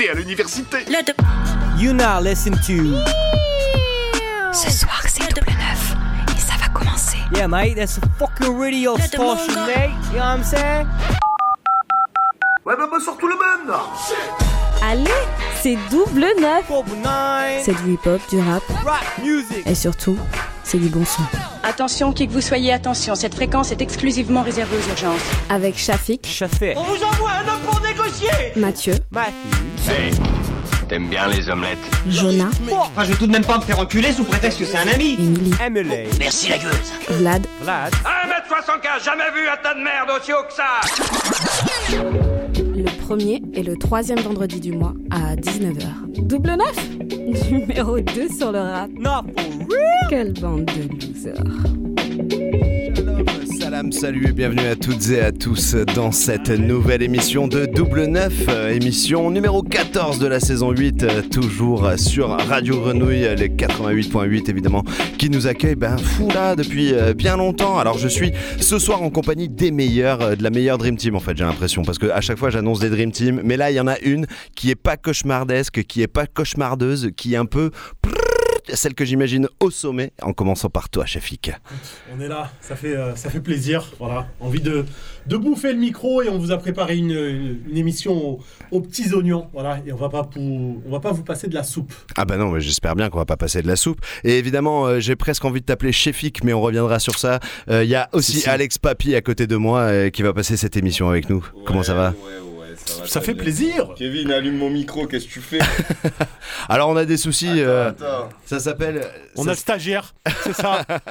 été à l'université. You now listen to. Ce soir, c'est double neuf. Et ça va commencer. Yeah, mate, that's a fucking radio station, mate. You know what I'm saying? Ouais, bah bonsoir tout le monde Allez, c'est double neuf. C'est du hip-hop, du rap Rap music. et surtout, c'est du bon son. Attention, qui que vous soyez, attention, cette fréquence est exclusivement réservée aux urgences. Avec Shafik, Chassé. On vous envoie un Mathieu, Matthew. T'aimes bien les omelettes Jonah, Enfin, je vais tout de même pas me faire enculer sous prétexte que c'est un ami. Emily, Emily. Vlad, Vlad. 1m75, jamais vu un tas de merde aussi haut que ça le premier et le troisième vendredi du mois à 19h. Double neuf Numéro 2 sur le rap. Real. Quelle bande de losers. Salut et bienvenue à toutes et à tous dans cette nouvelle émission de Double Neuf, euh, émission numéro 14 de la saison 8, euh, toujours sur Radio Grenouille, les 88.8 évidemment, qui nous accueille ben, fou là depuis euh, bien longtemps. Alors je suis ce soir en compagnie des meilleurs, euh, de la meilleure Dream Team en fait, j'ai l'impression, parce que à chaque fois j'annonce des Dream Team, mais là il y en a une qui est pas cauchemardesque, qui est pas cauchemardeuse, qui est un peu celle que j'imagine au sommet, en commençant par toi, Shafik. On est là, ça fait, euh, ça fait plaisir. Voilà, envie de, de bouffer le micro et on vous a préparé une, une- une émission aux, aux petits oignons. Voilà, et on va pas pour, on va pas vous passer de la soupe. Ah bah non, mais j'espère bien qu'on va pas passer de la soupe. Et évidemment, euh, j'ai presque envie de t'appeler Chefik, mais on reviendra sur ça. Euh, Il y a aussi Si, si. Alex Papy à côté de moi euh, qui va passer cette émission avec nous. Comment ça va? Ouais, ouais, ça va. Ça très fait plaisir. Kevin, allume mon micro, qu'est-ce que tu fais Alors on a des soucis. euh, Attends. ça s'appelle. On ça a le stagiaire, c'est ça. Alors,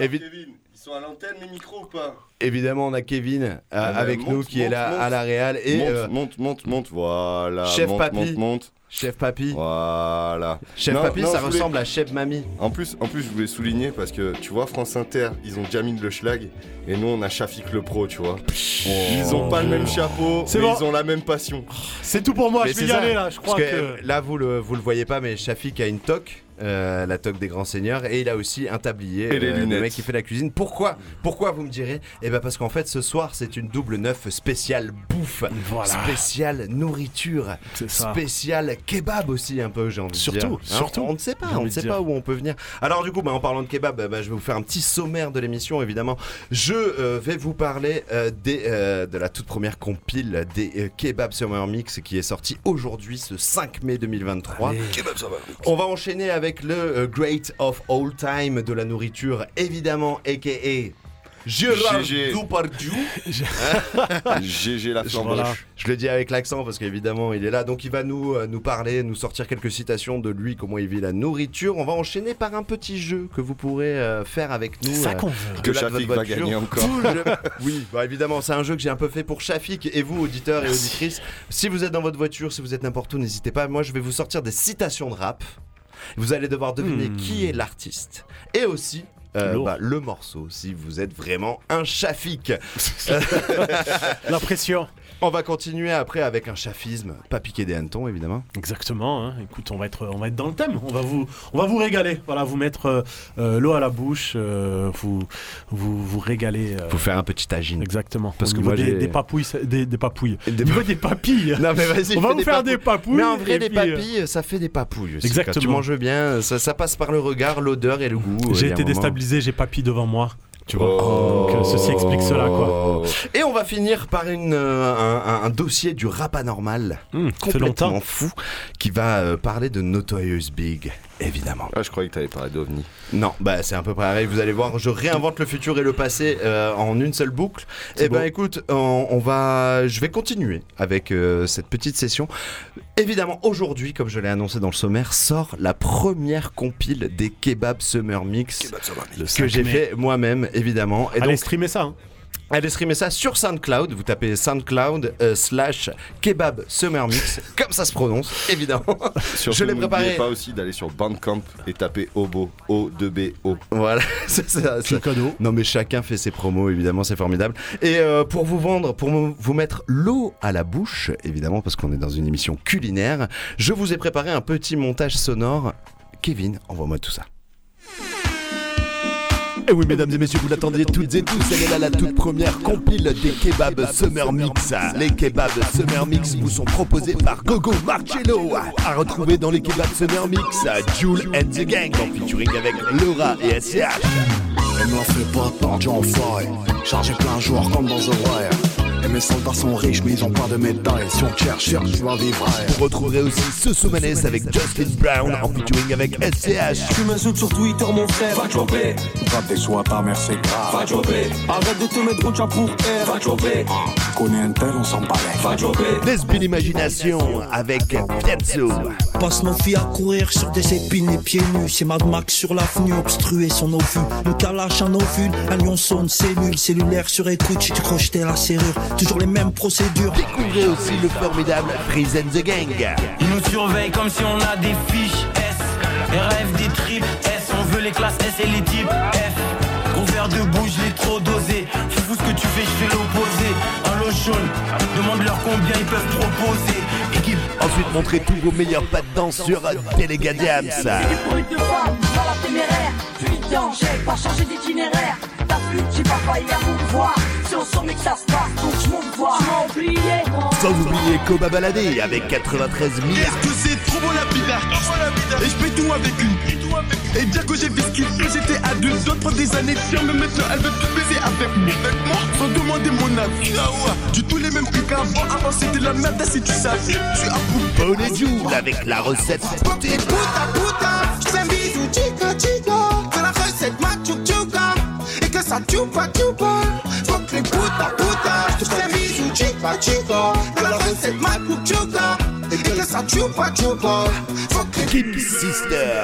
Évi- Kevin, ils sont à l'antenne mes micros ou pas Évidemment, on a Kevin euh, Ah bah, avec monte, nous qui est là monte. à la Real et monte, euh, monte, monte, monte, voilà. Chef monte, Papy. monte, monte. Chef Papy. Voilà. Chef Non, Papy, non, ça voulais- ressemble à Chef Mamie. En plus, en plus, je voulais souligner parce que tu vois, France Inter, ils ont Jamil Le Schlag et nous on a Shafik Le Pro, tu vois. Ils ont pas le même chapeau, C'est mais bon. ils ont la même passion. C'est tout pour moi. Mais je vais y ça, aller là. Je crois Parce que. que, là, vous le, vous le voyez pas, mais Shafik a une toque, euh, la toque des grands seigneurs, et il a aussi un tablier. Et les le lunettes. mec qui fait la cuisine. Pourquoi Pourquoi vous me direz? Eh ben parce qu'en fait, ce soir, c'est une double neuf spéciale bouffe, Voilà. spéciale nourriture, spéciale kebab aussi un peu, j'ai envie Surtout, de dire. Hein, surtout, On ne sait pas, on ne sait dire. pas où on peut venir. Alors du coup, bah, en parlant de kebab, bah, je vais vous faire un petit sommaire de l'émission, évidemment. Je euh, vais vous parler euh, des, euh, de la toute première compile des euh, Kebab Summer Mix qui est sortie aujourd'hui, ce 5 mai 2023. On va enchaîner avec le euh, Great of All Time de la nourriture, évidemment, a.k.a. Gérard GG. Depardieu. GG la flambe Voilà. Je le dis avec l'accent parce qu'évidemment il est là. Donc il va nous, euh, nous parler, nous sortir quelques citations de lui, comment il vit la nourriture. On va enchaîner par un petit jeu que vous pourrez euh, faire avec nous. Ça euh, qu'on veut. Que Shafik va gagner encore. Oui, bah évidemment, c'est un jeu que j'ai un peu fait pour Shafik et vous, auditeurs et auditrices. Si vous êtes dans votre voiture, si vous êtes n'importe où, n'hésitez pas. Moi, je vais vous sortir des citations de rap. Vous allez devoir deviner Hmm. qui est l'artiste et aussi. euh, bah, le morceau, si vous êtes vraiment un Shafik. La pression. On va continuer après avec un chafisme, pas piqué des hannetons évidemment. Exactement. hein. Écoute, on va être, on va être dans le thème. On va vous, on va vous régaler. Voilà, vous mettre euh, euh, l'eau à la bouche, euh, vous, vous, vous régaler. euh, Faut faire un petit tagine. Exactement. Parce que moi, des, des papouilles, des, des papouilles. Des des papilles. Non mais vas-y, on va vous faire papouilles. des papouilles. Mais en vrai, euh, papilles, ça fait des papouilles. aussi. Exactement. Quand tu manges bien, ça, ça passe par le regard, l'odeur et le goût. J'ai été déstabilisé, j'ai papy devant moi. Tu vois. Oh. Donc, euh, ceci explique cela, quoi. Et on va finir par une, euh, un, dossier du rap anormal, fait complètement fou, qui va euh, parler de Notorious Big, évidemment. Ah, je croyais que t'allais parler d'OVNI. Non, bah c'est un peu pareil, vous allez voir, je réinvente le futur et le passé euh, en une seule boucle. Et ben beau. écoute, on, on va, je vais continuer avec euh, cette petite session. Évidemment, aujourd'hui, comme je l'ai annoncé dans le sommaire, sort la première compile des Kebab Summer Mix que 5 j'ai fait moi-même, évidemment. Et Allez donc, streamer ça. hein. Allez streamer ça sur SoundCloud. Vous tapez SoundCloud euh, slash Kebab Summer Mix, comme ça se prononce, évidemment. Surtout, Je l'ai n'oubliez préparé. pas aussi d'aller sur Bandcamp et taper Obo, O-2-B-O. Voilà, c'est ça. Petit cadeau. Non mais chacun fait ses promos, évidemment, c'est formidable. Et euh, pour vous vendre, pour vous mettre l'eau à la bouche, évidemment, parce qu'on est dans une émission culinaire, je vous ai préparé un petit montage sonore. Kevin, envoie-moi tout ça. Et oui, mesdames et messieurs, vous l'attendiez toutes et tous, elle est là la toute première compile des kebabs Summer Mix. Les kebabs Summer Mix vous sont proposés par Gogo Marcello. À retrouver dans les kebabs Summer Mix, Jules and the Gang en featuring avec Laura et SCH. Elle me fait pas John. Chargé plein jour comme dans The Wire. Et mes soldats sont riches, mais ils ont pas de médailles. Si on cherche, cherche, tu vas vivre. Vous retrouverez aussi ce Soumanes avec Justin Brown en featuring avec SCH. Tu m'insultes sur Twitter, mon frère. Va jobber. Va tes soins, ta mère, c'est grave. Va jobber. Arrête de te mettre au chat pour air. Va jobber. Connais un tel, on s'en balait. Va jobber. Lesbian Imagination avec Piazzo. Passe nos filles à courir sur des épines les pieds nus. C'est Mad Max sur l'avenue, obstrué son ovule. Le calache en ovule, un lion sonne, cellule, cellulaire sur écoute. Tu crochetais la serrure, toujours les mêmes procédures. Découvrez aussi le formidable Freeze and the Gang. Ils nous surveillent comme si on a des fiches S. RF des tripes S, on veut les classes S et les types F. Gros verre de bouche, je l'ai trop dosé. Fou ce que tu fais, je fais l'opposé. Un lot jaune, demande-leur combien ils peuvent proposer. Équipe. Ensuite, montrez tous vos meilleurs pas de danse sur Delega Diams. de femmes, pas la téméraire. Pas changé d'itinéraire. T'as vu, j'ai pas failli à voir. C'est que ça se passe, donc je. Tu oublié, moi. Sans oublier Koba Baladé avec 93 000. Est-ce que c'est trop beau la bida? Et je fais tout avec une. Et dire que j'ai qu'il faut, j'étais à deux d'autres des années. Tiens, mais maintenant elle veut tout baiser avec moi. Sans demander mon avis. Du tout les mêmes prix qu'avant. Avant c'était la merde, si tu savais. Je à bout. Bonne Joule avec la recette. Puta puta, je fais un bisou chica chica. Que la recette machu chuka. Et que ça chupa chupa. Faut que les puta puta, je fais un bisou chica chica. Que la recette ça chupa chupa. Faut que Kim Sister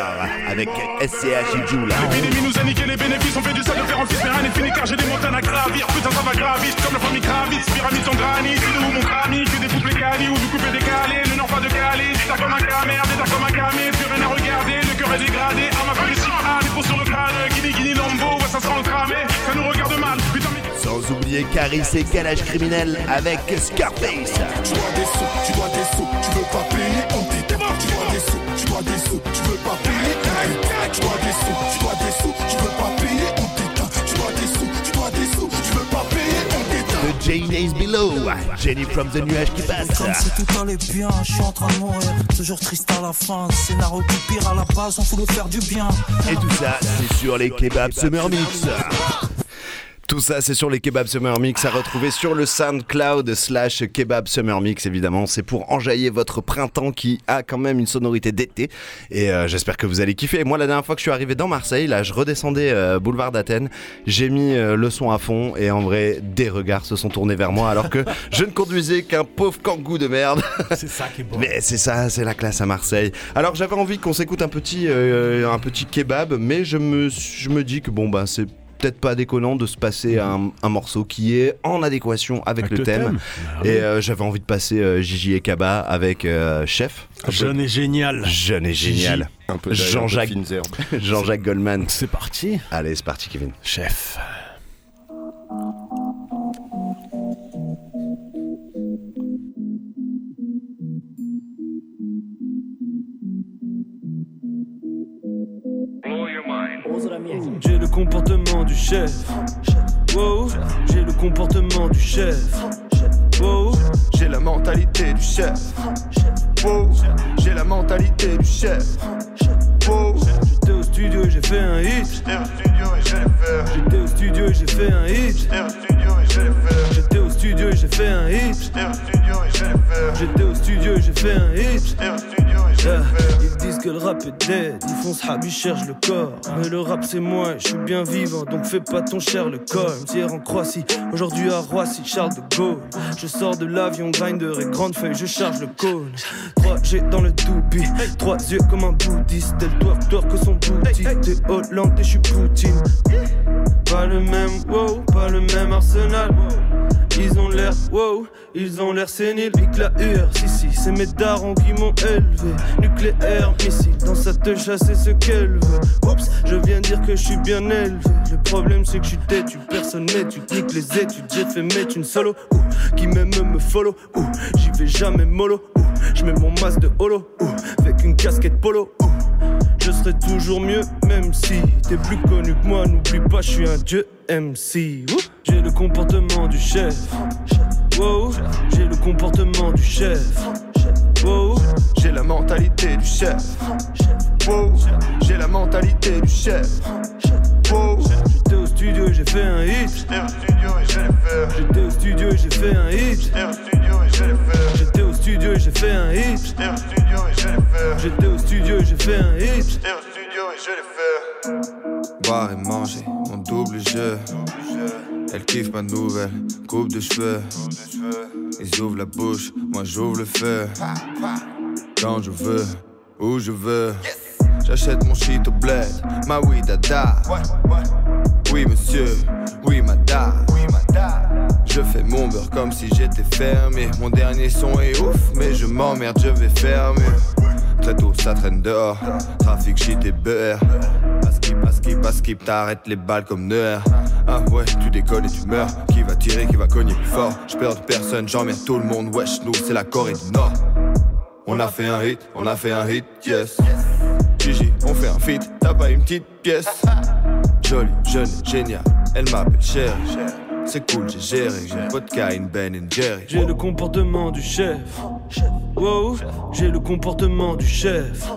avec SCH et Joula. L'épidémie nous a niqué les bénéfices, on fait du sale de fer en fils, mais rien n'est fini car j'ai des montagnes à gravir. Putain, ça va gravir, comme la famille Kravitz, pyramide en granit, c'est nous mon crami, que des poupées cali ou du coupé décalé, le nord pas de Calais, des comme un camère, des comme un camé, plus rien à regarder, le cœur est dégradé, à ma ah, les peaux sur le crâne, guini guini lambo, ouais, ça sent le cramé, ça nous regarde mal, putain, mais. Sans oublier Caris et Calage Criminel avec Scarface. Tu dois des sous, tu dois des pas payer, on t'éteint. Tu dois des sous, tu dois des sous, tu veux pas payer, on t'éteint. Tu dois des sous, tu dois des sous, tu veux pas payer, on t'éteint. Tu dois des sous, tu dois des sous, tu veux pas payer, on t'éteint. The Jane is below. Jenny from the nuage qui passe. Comme si tout allait bien, je suis en train de mourir. Toujours triste à la fin, scénario plus pire à la base, on fout le faire du bien. Et tout ça, c'est sur les kebabs Summer Mix. Tout ça, c'est sur les Kebab Summer Mix à retrouver sur le SoundCloud slash Kebab Summer Mix, évidemment. C'est pour enjailler votre printemps qui a quand même une sonorité d'été. Et euh, j'espère que vous allez kiffer. Moi, la dernière fois que je suis arrivé dans Marseille, là, je redescendais euh, boulevard d'Athènes. J'ai mis euh, le son à fond et en vrai, des regards se sont tournés vers moi alors que je ne conduisais qu'un pauvre kangou de merde. C'est ça qui est beau. Mais c'est ça, c'est la classe à Marseille. Alors j'avais envie qu'on s'écoute un petit, un petit kebab, mais je me, je me dis que bon, bah c'est peut-être pas déconnant de se passer un, un morceau qui est en adéquation avec, Avec le, le thème. thème. Ah oui. et euh, j'avais envie de passer euh, Gigi et Kaba avec euh, Chef. Jeune et génial. Jeune et génial. Un peu Jean-Jacques. Jean-Jacques Goldman. C'est parti. Allez, c'est parti, Kevin. Chef. J'ai le comportement du chef. Wow, j'ai le comportement du chef. Wow, J'ai la mentalité du chef. Wow. J'ai la mentalité du chef. Wow. j'étais au studio et j'ai fait un hit. J'étais au studio et j'ai fait. J'étais au studio et j'ai fait un hit. J'étais au studio et j'ai. J'étais au studio et j'ai fait un hit. J'étais au studio et j'ai le Yeah. Ils disent que le rap est dead, ils font ce ils cherchent le corps. Mais le rap c'est moi, je suis bien vivant, donc fais pas ton cher le corps. Hier en Croatie, aujourd'hui à Roissy, Charles de Gaulle. Je sors de l'avion, grinder et grande feuille, je charge le cône. 3G dans le doobie, trois yeux comme un bouddhiste. Elle doit tort que son boutique. T'es Hollande et je suis Poutine. Pas le même, wow, pas le même arsenal. Ils ont l'air, wow, ils ont l'air séniles. La UR, si, si, c'est mes darons qui m'ont élevé. Nucléaire, missile, dans sa te chasser ce qu'elle veut. Oups, je viens dire que je suis bien élevé. Le problème c'est que je suis têtu, personne tu niques les études. J'ai fait mettre une solo, ouh, qui même me follow, ouh, j'y vais jamais mollo, ouh, je mets mon masque de holo, ouh, avec une casquette polo, ouh. Je serai toujours mieux, même si t'es plus connu que moi. N'oublie pas, je suis un dieu MC. J'ai le comportement du chef. Wow, j'ai le comportement du chef. Wow, j'ai la mentalité du chef. Wow, j'ai la mentalité du chef. Studio et j'ai fait un hit. J'étais au studio et j'ai fait J'étais au studio et j'ai fait un hit. J'étais au studio et j'ai fait J'étais au studio et j'ai fait un hit. J'étais au studio et j'ai fait J'étais au studio et j'ai fait un hit. J'étais au studio et je l'ai fait. Boire et manger, mon double jeu. Elle kiffe ma nouvelle coupe de cheveux. Ils ouvrent la bouche, moi j'ouvre le feu. Quand je veux, où je veux. J'achète mon shit au bled, ma oui dada. Oui monsieur, oui madame. Je fais mon beurre comme si j'étais fermé. Mon dernier son est ouf, mais je m'emmerde, je vais fermer. Très tôt, ça traîne dehors. Trafic, shit et beurre. Paskip, paskip, paskip, t'arrêtes les balles comme Neuer. Ah ouais, tu décolles et tu meurs. Qui va tirer, qui va cogner plus fort? Je perds personne, j'emmerde tout le monde. Wesh, nous, c'est la Corée du Nord. On a fait un hit, on a fait un hit, yes. Gigi, on fait un feat, t'as pas une petite pièce. Jolie, jeune, génial, elle m'appelle chérie. C'est cool, j'ai géré, j'ai vodka, une Ben and Jerry. J'ai le comportement du chef. Wow, j'ai le comportement du chef.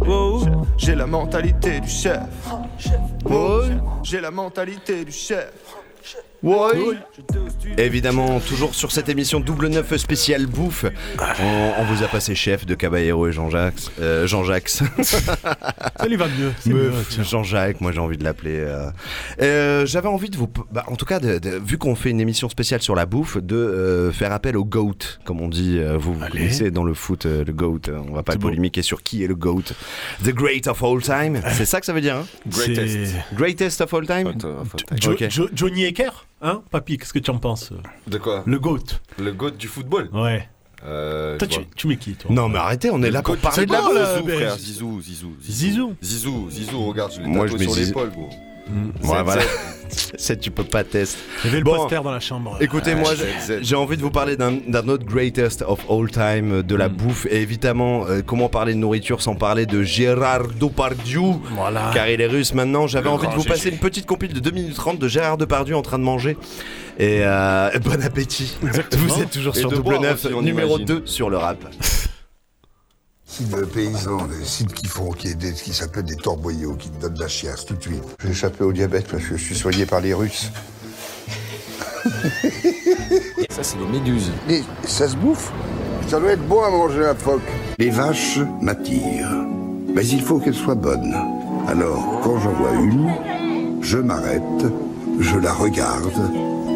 Wow, j'ai la mentalité du chef. Wow, j'ai la mentalité du chef. Oui. Évidemment, toujours sur cette émission double neuf spécial bouffe, on, on vous a passé chef de Caballero et Jean-Jacques. Euh, Jean-Jacques. Ça lui va mieux. Jean-Jacques, moi j'ai envie de l'appeler. euh. Euh, J'avais envie de vous, bah, en tout cas, de- de- vu qu'on fait une émission spéciale sur la bouffe, de euh, faire appel au GOAT, comme on dit. euh, vous vous connaissez dans le foot euh, le GOAT. On va pas polémiquer sur qui est le GOAT. The Great of All Time. C'est ça que ça veut dire, hein? Greatest. Greatest of All Time? Jo- Ok. Jo- Johnny Ecker Hein, papy, qu'est-ce que tu en penses De quoi Le GOAT. Le GOAT du football Ouais. Euh, Toi, tu, tu mets qui, toi Non, mais arrêtez, on est là pour parler c'est de la mais- frère. Zizou, Zizou, Zizou. Zizou, Zizou, regarde, je l'ai Moi, je sur Zizou. l'épaule, gros. Ouais, ZZ. voilà. Ça, tu peux pas tester. Il y avait le Bon. poster dans la chambre. Écoutez, Ah, moi, j'ai- envie de vous parler d'un d'un autre greatest of all time euh, de la Hmm. bouffe. Et évidemment, euh, comment parler de nourriture sans parler de Gérard Depardieu? Voilà. Car il est russe maintenant. J'avais envie de vous passer une petite compile de 2 minutes 30 de Gérard Depardieu en train de manger. Et euh, bon appétit. Vous êtes toujours Et sur Double boire 9, aussi, on numéro imagine. 2 sur le rap. Sites paysans, des sites qui font, qui, des- qui s'appellent des torboyaux, qui te donnent de la chiasse tout de suite. J'ai échappé au diabète parce que je suis soigné par les Russes. Ça, c'est des méduses. Mais ça se bouffe. Ça doit être bon à manger un phoque. Les vaches m'attirent. Mais il faut qu'elles soient bonnes. Alors, quand j'en vois une, je m'arrête, je la regarde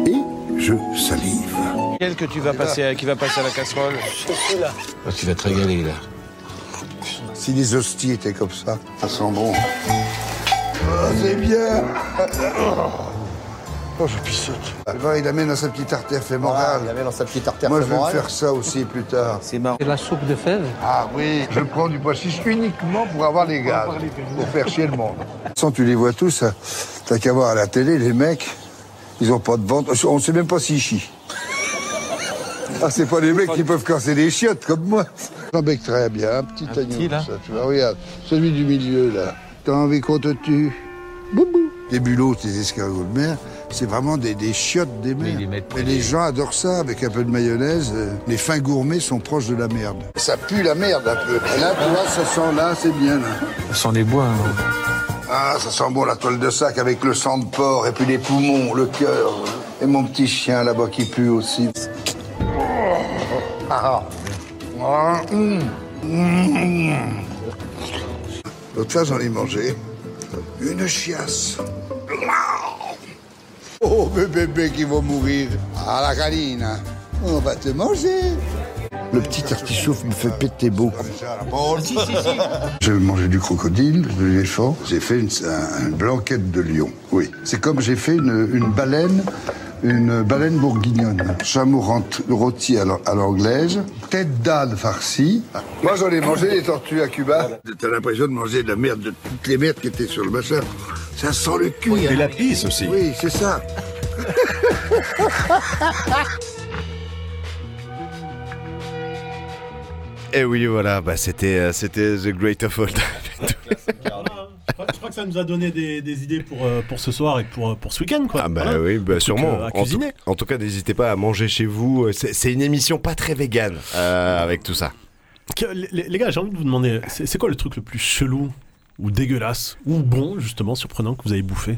et je salive. Quel que tu vas passer, qui va passer à la casserole? Ah, tu vas te régaler là. Si les hosties étaient comme ça, ça sent bon. Oh, c'est bien. Oh, je pissote. Va, il amène dans sa petite artère fémorale. il amène dans sa petite artère Moi, je vais me faire ça aussi plus tard. C'est marrant. C'est la soupe de fèves Ah oui, je prends du pois chiche uniquement pour avoir les gaz, pour faire chier le monde. Sans tu les vois tous, hein. t'as qu'à voir à la télé, les mecs, ils ont pas de ventre, on sait même pas s'ils chient. Ah, c'est pas les mecs qui peuvent casser des chiottes comme moi. Un bec très bien, un petit agneau, là ça, tu vois, regarde, celui du milieu, là. T'as envie qu'on te tue Boubou. Les bulots, les escargots de mer, c'est vraiment des, des chiottes des mers. ils les Mais les gens adorent ça avec un peu de mayonnaise. euh, Les fins gourmets sont proches de la merde. Ça pue la merde un peu. Et là, tu vois, ça sent là, c'est bien là. Ça sent les bois. hein. Ah, ça sent bon la toile de sac avec le sang de porc et puis les poumons, le cœur. Et mon petit chien là-bas qui pue aussi. Ah, ah. L'autre fois, j'en ai mangé une chiasse. Oh, bébé, bébé qui va mourir. Ah, la canine. On va te manger. Le petit artichaut me fait péter beau. J'ai mangé du crocodile, de l'éléphant. J'ai fait une, un- une blanquette de lion. Oui. C'est comme j'ai fait une, une baleine, une baleine bourguignonne. Chameau rôti à l'an- à l'anglaise. Tête d'âne farcie. Moi, j'en ai mangé des tortues à Cuba. T'as l'impression de manger de la merde, de toutes les merdes qui étaient sur le machin. Ça sent le cul. Et la pisse aussi. Oui, c'est ça. Et oui, voilà, bah, c'était euh, c'était The Great of All Time. Je crois- je crois que ça nous a donné des, des idées pour, euh, pour ce soir et pour, pour ce week-end, quoi. Ah bah Voilà. oui, bah sûrement. euh, à cuisiner. en tout cas, n'hésitez pas à manger chez vous. C'est c'est une émission pas très végane euh, avec tout ça. Les, les gars, j'ai envie de vous demander, c'est c'est quoi le truc le plus chelou ou dégueulasse ou bon, justement, surprenant que vous avez bouffé?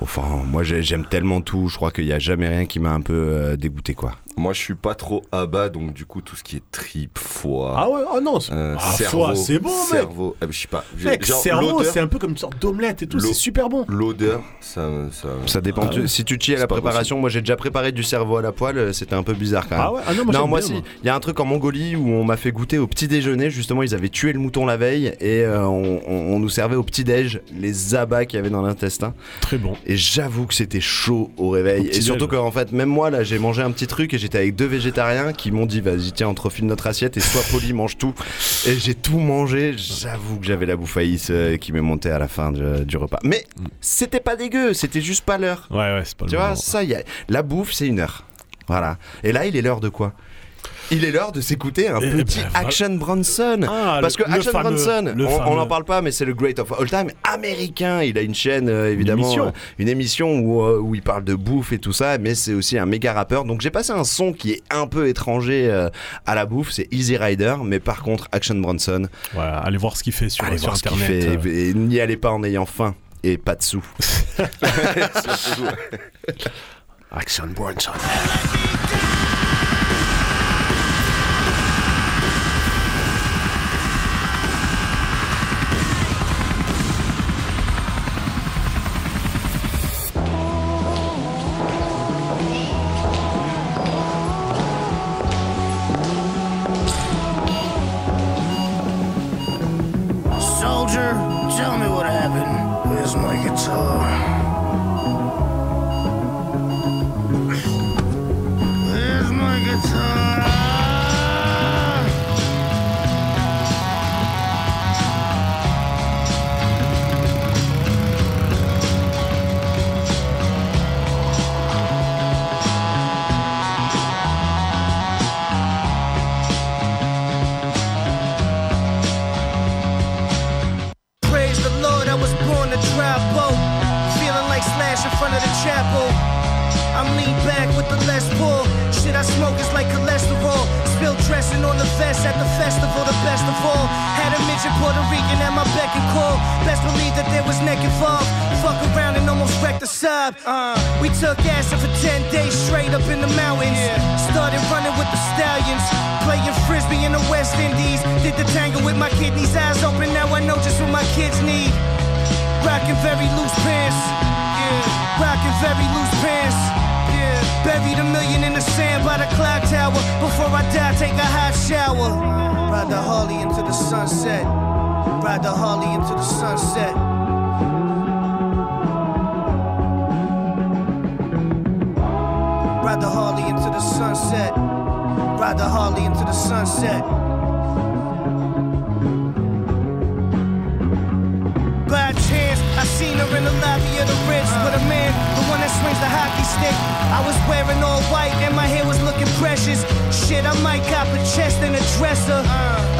Enfin, moi j'ai- j'aime tellement tout, je crois qu'il n'y a jamais rien qui m'a un peu euh, dégoûté quoi. Moi, je suis pas trop à bas, donc du coup, tout ce qui est tripes, foie. Ah ouais, ah non, c'est- euh, ah, cerveau, c'est bon, mec. cerveau. Ben, je sais pas. j'ai- Mec, genre, cerveau, c'est un peu comme une sorte d'omelette et tout, c'est super bon. L'odeur, ça, ça. Ça dépend. Ah ouais. Si tu t'y à la préparation, moi j'ai déjà préparé du cerveau à la poêle, euh, c'était un peu bizarre quand même. Ah ouais Ah non, moi, j'aime bien, si. moi. Il y a un truc en Mongolie où on m'a fait goûter au petit déjeuner. Justement, ils avaient tué le mouton la veille et euh, on, on- on nous servait au petit déj les abats qu'il y avait dans l'intestin. Très bon. Et j'avoue que c'était chaud au réveil. Au et surtout qu'en fait, même moi là, j'ai mangé un petit truc et j'étais avec deux végétariens qui m'ont dit vas-y tiens on te refile notre assiette et sois poli mange tout. Et j'ai tout mangé. J'avoue que j'avais la bouffaïs euh, qui m'est montée à la fin du repas. Mais c'était pas dégueu, c'était juste pas l'heure. Ouais ouais, c'est pas le Tu vois, moment. ça y. La bouffe, c'est une heure. Voilà. Et là, il est l'heure de quoi? Il est l'heure de s'écouter un Eh petit ben. Action Bronson. Ah, Parce que le Action Bronson, le on- n'en parle pas, mais c'est le great of all time américain. Il a une chaîne, euh, évidemment, émission. euh, une émission où, euh, où il parle de bouffe et tout ça, mais c'est aussi un méga rappeur. Donc j'ai passé un son qui est un peu étranger à la bouffe, c'est Easy Rider, mais par contre, Action Bronson, Voilà, allez voir ce qu'il fait sur, allez sur voir ce qu'il internet. fait. euh. Et n'y allez pas en ayant faim et pas de sous. Action Bronson. Sunset. Ride the Harley into the sunset. By chance, I seen her in the lobby of the Ritz with a swings the hockey stick. I was wearing all white and my hair was looking precious. Shit, I might cop a chest and a dresser.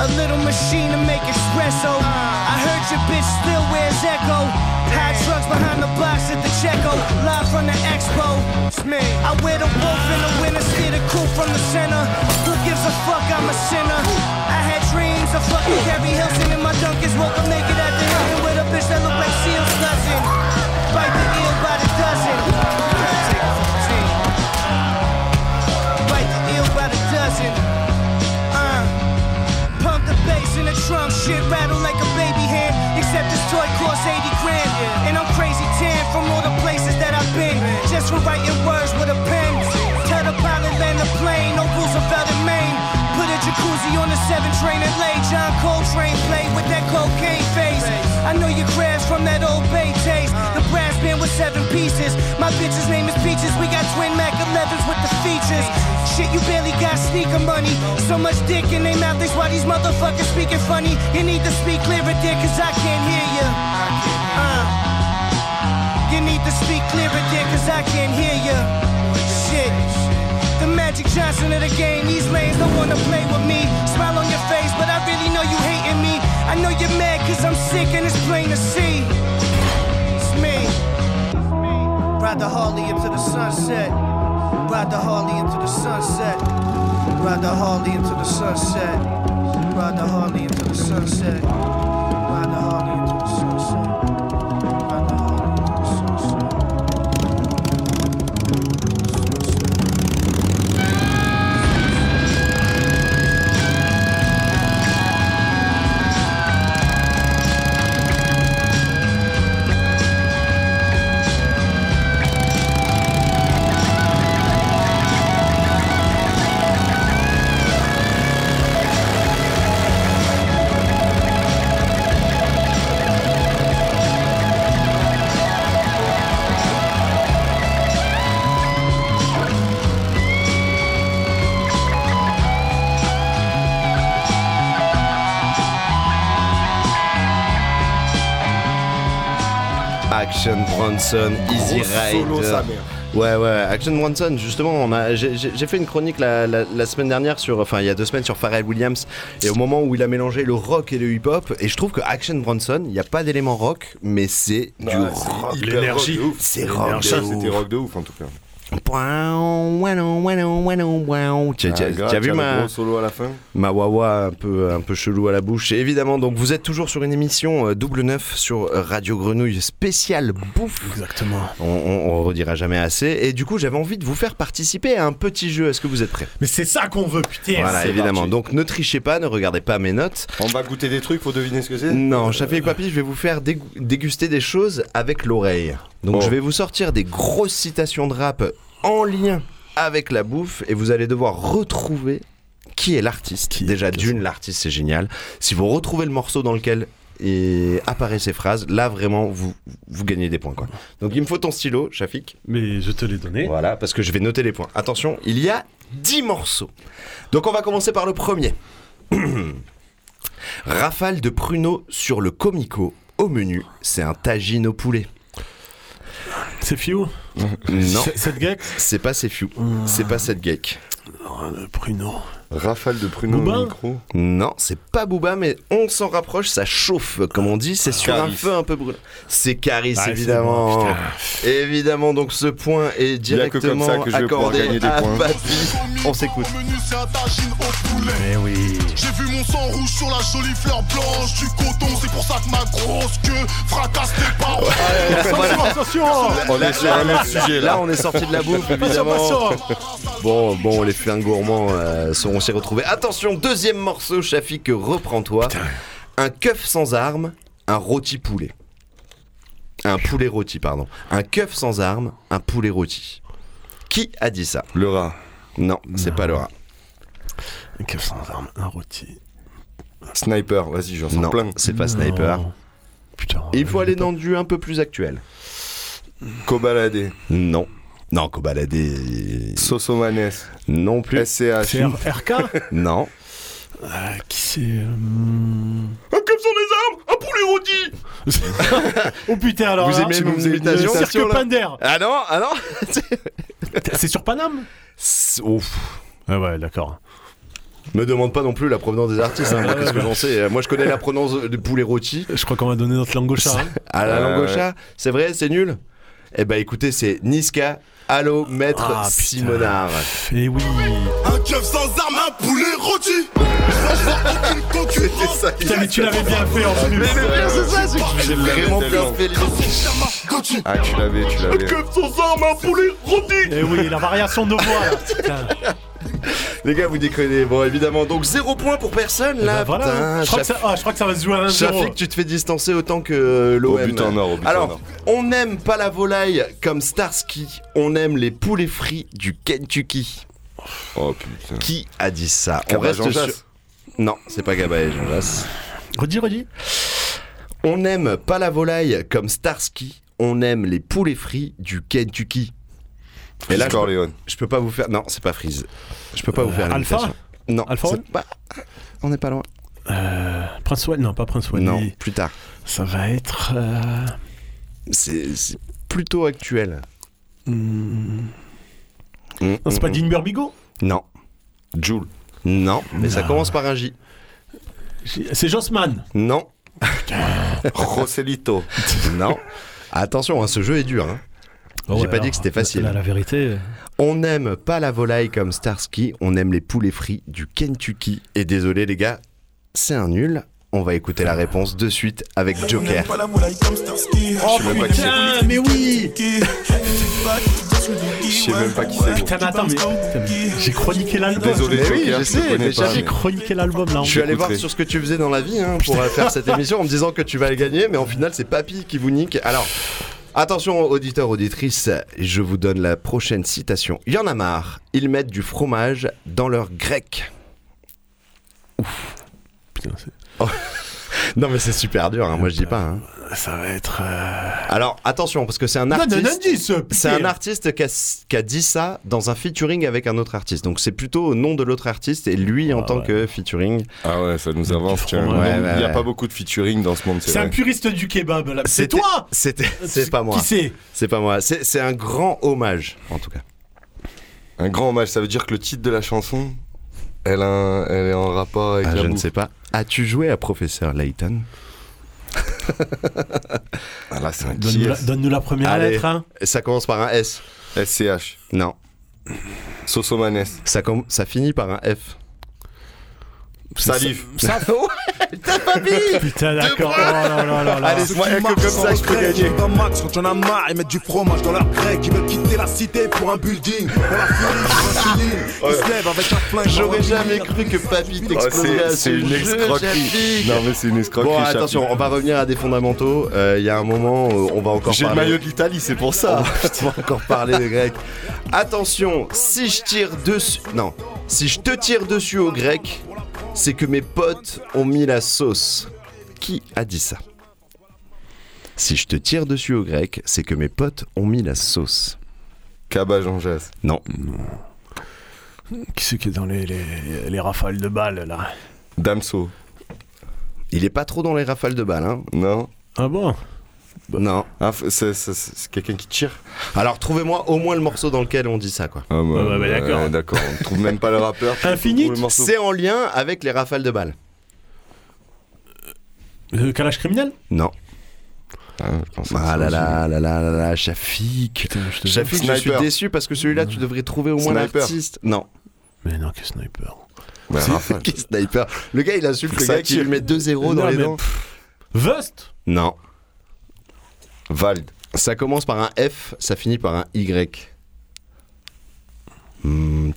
A little machine to make espresso. I heard your bitch still wears Echo. High trucks behind the box at the Checo. Live from the expo. It's me. I wear the wolf in the winter, steer the coupe from the center. Who gives a fuck? I'm a sinner. I had dreams of fucking Gary Hilton in my Dunkers. Woke up naked at the Hilton with a bitch that look like Seal Cousin. Dozen. Bite the eel by the dozen. Uh. Pump the bass in the trunk, shit rattle like a baby hand. Except this toy costs 80 grand. And I'm crazy tan from all the places that I've been. Just for writing words with a pen. Tell the pilot land the plane, no Roosevelt in Maine. Put a jacuzzi on the 7 train and lay John Coltrane play with that cocaine face. I know you crashed from that old bay taste. The brass band with seven pieces. My bitch's name is Peaches. We got twin Mac 11s with the features. Shit, you barely got sneaker money. So much dick in their mouth, that's why these motherfuckers speaking funny. You need to speak clearer, dear, cause I can't hear you. Uh. You need to speak clearer, dear, cause I can't hear you. Shit. The Magic Johnson of the game, these lanes don't wanna play with me. Smile on your face, but I really know you hate. I know you're mad cause I'm sick and it's plain to see. It's me. Ride the Harley into the sunset. Ride the Harley into the sunset. Ride the Harley into the sunset. Ride the Harley into the sunset. Bronson, Easy Gros Ride. solo, sa mère. Ouais, ouais, Action Bronson, justement, on a, j'ai, fait une chronique la, la- la semaine dernière sur, enfin, il y a deux semaines sur Pharrell Williams, et au moment où il a mélangé le rock et le hip-hop, et je trouve que Action Bronson, il n'y a pas d'élément rock, mais c'est du Ah, c'est rock. L'énergie. rock de ouf. C'est L'énergie, rock de C'était rock de ouf en tout cas. Ah, grave, tu as vu ma, solo à la fin ma wawa un peu, un peu chelou à la bouche. Et évidemment, donc vous êtes toujours sur une émission euh, double neuf sur Radio Grenouille spéciale bouffe. Exactement. On, on, on redira jamais assez. Et du coup, j'avais envie de vous faire participer à un petit jeu. Est-ce que vous êtes prêts? Mais c'est ça qu'on veut, putain. Voilà, évidemment. parti. Donc ne trichez pas, ne regardez pas mes notes. On va goûter des trucs pour deviner ce que c'est Non, Chafi Papy, je vais vous faire dég- déguster des choses avec l'oreille. Donc Oh. je vais vous sortir des grosses citations de rap en lien avec la bouffe et vous allez devoir retrouver qui est l'artiste. Déjà d'une, l'artiste c'est génial. Si vous retrouvez le morceau dans lequel et apparaissent ces phrases, là vraiment vous, vous gagnez des points quoi. Donc il me faut ton stylo, Shafik. Mais je te l'ai donné. Voilà, parce que je vais noter les points. Attention, il y a 10 morceaux. Donc on va commencer par le premier. Rafale de pruneaux sur le comico. Au menu, c'est un tagine au poulet. C'est Fiu Non, C'est- Cette geek c'est pas Sefiu. C'est pas cette geek. Le pruneau. Rafale de pruneaux au micro. Non, c'est pas Booba, mais on s'en rapproche, ça chauffe, comme on dit, c'est sur un feu un peu brûlant. C'est Caris, Ah, évidemment. bon, évidemment, donc ce point est que comme directement ça que accordé des à points. Papy. On s'écoute. Poulet. Eh oui. J'ai vu mon sang rouge sur la jolie fleur blanche du coton. C'est pour ça que ma grosse queue fracasse tes paroles. Attention, attention On est sur un autre sujet Là, là. on est sorti de la bouffe, évidemment. Bon, bon, les flingues gourmands euh, seront s'y retrouver. Attention, deuxième morceau, Shafik, reprends-toi. Un keuf sans armes, un rôti poulet. Un poulet rôti, pardon. Un keuf sans armes, un poulet rôti. Qui a dit ça? Le rat. Non, c'est pas le rat. Un keuf sans arme, un rôti. Sniper, vas-y, j'en sens Non, plein. c'est pas Sniper. Putain. Il faut aller dans du un peu plus actuel. Cobaladé. Non. Non, Cobaladé. Sosomanes. Non plus. SCH. RK Non. Euh, Qui c'est euh, Un keuf sans les armes, un poulet rôti Oh putain, alors. Vous là, aimez une imitations Cirque Pander. Ah non, ah non C'est sur Paname? Ouf. Ah ouais, d'accord. Me demande pas non plus la provenance des artistes, hein, moi, qu'est-ce que j'en sais. Moi je connais la provenance de poulet rôti. Je crois qu'on va donner notre langue au chat. hein. À la Euh, langue au chat, c'est vrai, c'est nul? Eh ben écoutez, c'est Niska, Allô, maître Ah. Simonard. Eh oui. Un keuf sans arme, un poulet rôti. Aucune concurrence. Putain, mais tu l'avais bien fait en plus. Mais pire c'est ça, c'est que j'ai vraiment bien fait Gauthier. Ah, tu l'avais, tu l'avais. sans arme, un poulet rôti. Eh oui, la variation de voix là. Putain. Les gars, vous déconnez. Bon, évidemment, donc zéro point pour personne Eh là. ben voilà. Putain, je, crois Chaf- ça, ah, je crois que ça va se jouer à 1-0. Shafik, tu te fais distancer autant que l'OM. Au but en or, au but en Alors, or. on n'aime pas la volaille comme Starsky, on aime les poulets frits du Kentucky. Oh putain. Qui a dit ça? On reste Jean sur... Jass. Non, c'est pas Gaba et Jean Jass. Redis, redis. On n'aime pas la volaille comme Starsky, on aime les poulets frits du Kentucky. Et là, je peux, je peux pas vous faire. Non, c'est pas Freeze. Je peux pas vous faire Alpha. Non, Alpha pas. On n'est pas loin. Euh, Prince Wally, non, pas Prince Wally. Non, plus tard. Ça va être. euh, C'est plutôt actuel. hmm, Mm, Non, c'est pas Dean Burbigo mm. Non. Joule. Non, mais ça Non. commence par un J. C'est Jossman. Non. Roselito. Non. Attention, hein, ce jeu est dur. Hein. Oh J'ai ouais, pas dit que c'était facile. La, la vérité. On n'aime pas la volaille comme Starsky, on aime les poulets frits du Kentucky. Et désolé les gars, c'est un nul. On va écouter la réponse de suite avec Joker. Pas la moulaille comme Starsky. Oh Je sais même pas qui c'est. putain, mais oui Je sais même pas qui c'est. Putain, mais attends, mais j'ai chroniqué l'album. Désolé, Mais oui, je sais, mais. J'ai chroniqué l'album là. Je suis allé voir sur ce que tu faisais dans la vie hein, pour euh, faire cette émission en me disant que tu vas le gagner, mais en final c'est Papy qui vous nique. Alors, attention auditeurs, auditrices, je vous donne la prochaine citation. Il y en a marre, ils mettent du fromage dans leur grec. Putain, c'est- Non mais c'est super dur, hein, moi je dis pas. hein. ça va être. euh, Alors attention, parce que c'est un artiste... C'est un artiste qui a, qui a dit ça dans un featuring avec un autre artiste. Donc c'est plutôt au nom de l'autre artiste et lui en Ah tant ouais. que featuring. Ah ouais, ça nous avance, tiens. fromage. Ouais, Il n'y a pas beaucoup de featuring dans ce monde, c'est un puriste du kebab là. C'est toi C'était, c'est pas moi. Qui c'est C'est pas moi. C'est, c'est un grand hommage en tout cas. Un grand hommage, ça veut dire que le titre de la chanson, elle, a un- elle est en rapport avec Ah, la je ne sais pas. As-tu joué à Professeur Layton? Ah là, c'est un Donne-nous la, donne-nous la première Allez. lettre. Hein. Ça commence par un S. SCH. Non. Sosomanes. Ça, ça finit par un F. Salif. Ça Putain, d'accord. Oh. Allez, moi, que comme ça que je peux gagner. Dans Max, quand on a marre, ils mettent du fromage dans leur grec. Ils veulent quitter la cité pour un building. Pour la pour un. Ils se lèvent avec un flingue. J'aurais jamais cru que Papy Oh, t'exploserait à c'est, ce c'est une escroquerie. Non, mais c'est une escroquerie. Bon, attention, on va revenir à des fondamentaux. Euh, Il y a un moment, euh, on va encore J'ai le parler. maillot de l'Italie, c'est pour On ça. va encore parler des Grecs. Attention, si je tire dessus. Non, si je te tire dessus au grec, c'est que mes potes ont mis la sauce. Qui a dit ça? Si je te tire dessus au grec, c'est que mes potes ont mis la sauce. Cabage en jazz. Non. Qui c'est qui est dans les, les, les rafales de balles là? Damso. Il est pas trop dans les rafales de balles, hein Non. Ah bon? Non. Ah, c'est, quelqu'un qui tire Alors trouvez-moi au moins le morceau dans lequel on dit ça, quoi. Ah, bah, ouais, ouais, d'accord. d'accord. On trouve même pas le rappeur. Infinite le. C'est en lien avec les rafales de balles. Euh, Calage criminel? Non. Ah, je pense que Ah là aussi. là là là là là, Shafik. Putain, je. Shafik, je suis Sniper. déçu parce que celui-là, tu devrais trouver au moins l'artiste. Non. Mais non, que sniper. Bah, Rafale. Qui sniper Le gars, il insulte le gars qui lui met 2-0 dans les mais dents. Vust? Non. Vald. Ça commence par un F, ça finit par un Y. Hmm.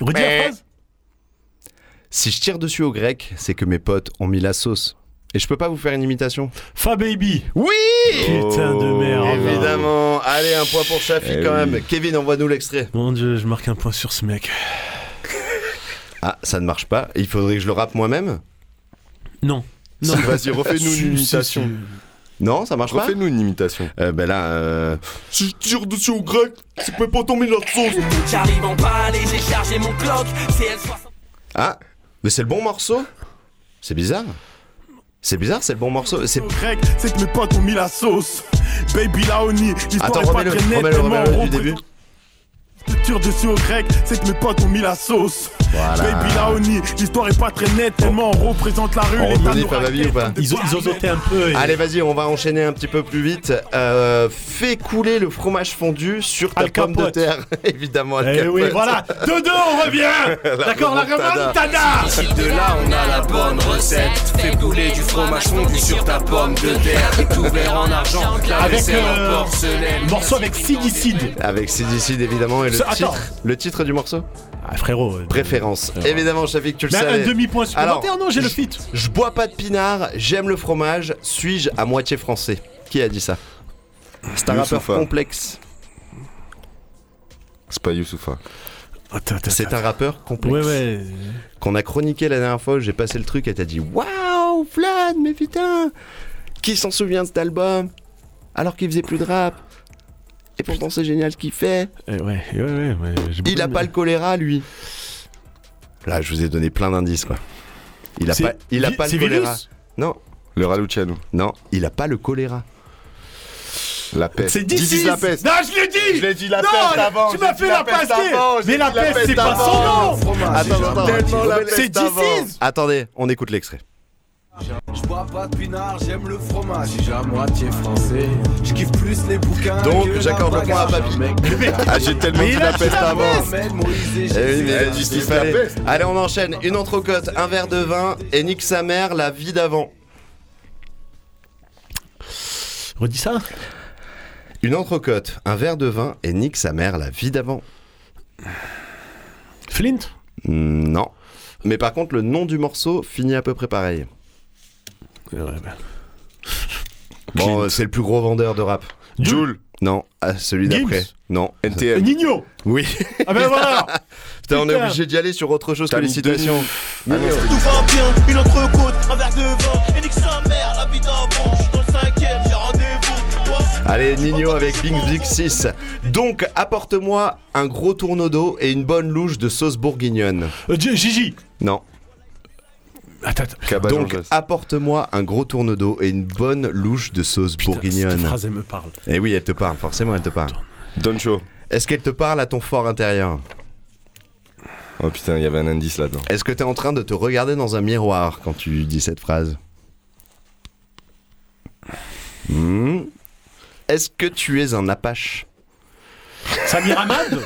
Redis la phrase Si je tire dessus au grec, c'est que mes potes ont mis la sauce. Et je peux pas vous faire une imitation Fa Baby Oui Putain de merde Évidemment. Allez, un point pour Shafi Eh quand oui. même. Kevin, envoie-nous l'extrait. Mon dieu, je marque un point sur ce mec. Ah, ça ne marche pas. Il faudrait que je le rappe moi-même Non. Si, vas-y, refais-nous une imitation. Non, ça marche pas Refais-nous une imitation. Euh, Ben là, euh... Si je tire dessus au grec, c'est que mes potes ont mis la sauce. J'arrive en balle et j'ai chargé mon clock. CL60. Ah, mais c'est le bon morceau C'est bizarre. C'est bizarre, c'est le bon morceau. C'est... Grec, c'est que mes potes ont mis la sauce. Baby Laoni, l'histoire est pas très nette. remets-le, tellement remets-le on du début. Tire dessus au grec, c'est que mes potes ont mis la sauce. Voilà. Baby Laoni, l'histoire est pas très nette, tellement on représente la rue. On nous pas vie ou pas Ils ont, ils ont sauté un peu. et- Allez, vas-y, on va enchaîner un petit peu plus vite. Euh, fais couler le fromage fondu sur ta Al pomme de terre. Évidemment, Al Eh oui, voilà Dodo, on revient D'accord, la remontada. Ici de là, on a la bonne recette. Fais couler du fromage fondu sur ta pomme de terre. Tout verre en argent. La Avec en euh, porcelaine. morceau avec Sidicide. Avec Sidicide, évidemment. Et le attends. titre, le titre du morceau Ah frérot. euh, Préférence. Évidemment, Shafik, tu le Mais savais. un demi-point supplémentaire, Alors, non, j'ai le fit. Je bois pas de pinard, j'aime le fromage, suis-je à moitié français? Qui a dit ça? C'est un rappeur complexe. C'est pas Youssoufa. C'est un rappeur complexe. Ouais, ouais. Qu'on a chroniqué la dernière fois, j'ai passé le truc et t'as dit Waouh, Vlad, mais putain Qui s'en souvient de cet album? Alors qu'il faisait plus de rap Et pourtant c'est génial ce qu'il fait Eh, ouais, ouais, ouais, ouais, Il a pas le choléra, lui Là, je vous ai donné plein d'indices, quoi. Il a pas, il a pas le choléra. virus Non, Le Raluciano. non, il a pas le choléra. La peste. C'est d'ici. la peste. Non, je l'ai dit. Je l'ai dit la Non, peste avant. Tu j'ai m'as dit fait la peste passer. avant, j'ai Mais dit la peste, c'est pas son nom. Attends, attends, Tellement la C'est peste d'ici. Attendez, on écoute l'extrait. Je bois pas de pinard, j'aime le fromage. Si j'ai à moitié français, je kiffe plus les bouquins. Donc, j'accorde le point à. Papy. Mec, Ah, j'ai tellement dit il la peste avant. Eh. Allez, on enchaîne. Une entrecôte, un verre de vin et nique sa mère la vie d'avant. Redis ça. Une entrecôte, un verre de vin et nique sa mère la vie d'avant. Flint? Hmm, Non. Mais par contre, le nom du morceau finit à peu près pareil. Bon, euh, c'est le plus gros vendeur de rap. Joule. Non, ah, celui d'après. Non. NTM. Nino. Oui. Ah ben voilà. Putain, on est obligé d'y aller sur autre chose que les mis citations. Tout va bien, une entrecôte, un verre de vin, et nique sa mère, la vie suis dans le cinquième, j'ai rendez-vous. Allez, Nino avec Bing Big 6. Donc, apporte-moi un gros tourneau d'eau et une bonne louche de sauce bourguignonne. Euh, Gigi. Non. Attends, attends. Cabane Donc, apporte-moi un gros tourneau d'eau et une bonne louche de sauce Putain, Cette bourguignonne. phrase, elle me parle. Eh oui, elle te parle, forcément, elle te parle. Don. Est-ce qu'elle te parle à ton fort intérieur? Oh putain, il y avait un indice là-dedans. Est-ce que tu es en train de te regarder dans un miroir quand tu dis cette phrase? Hmm. Est-ce que tu es un apache? Samir Hamad.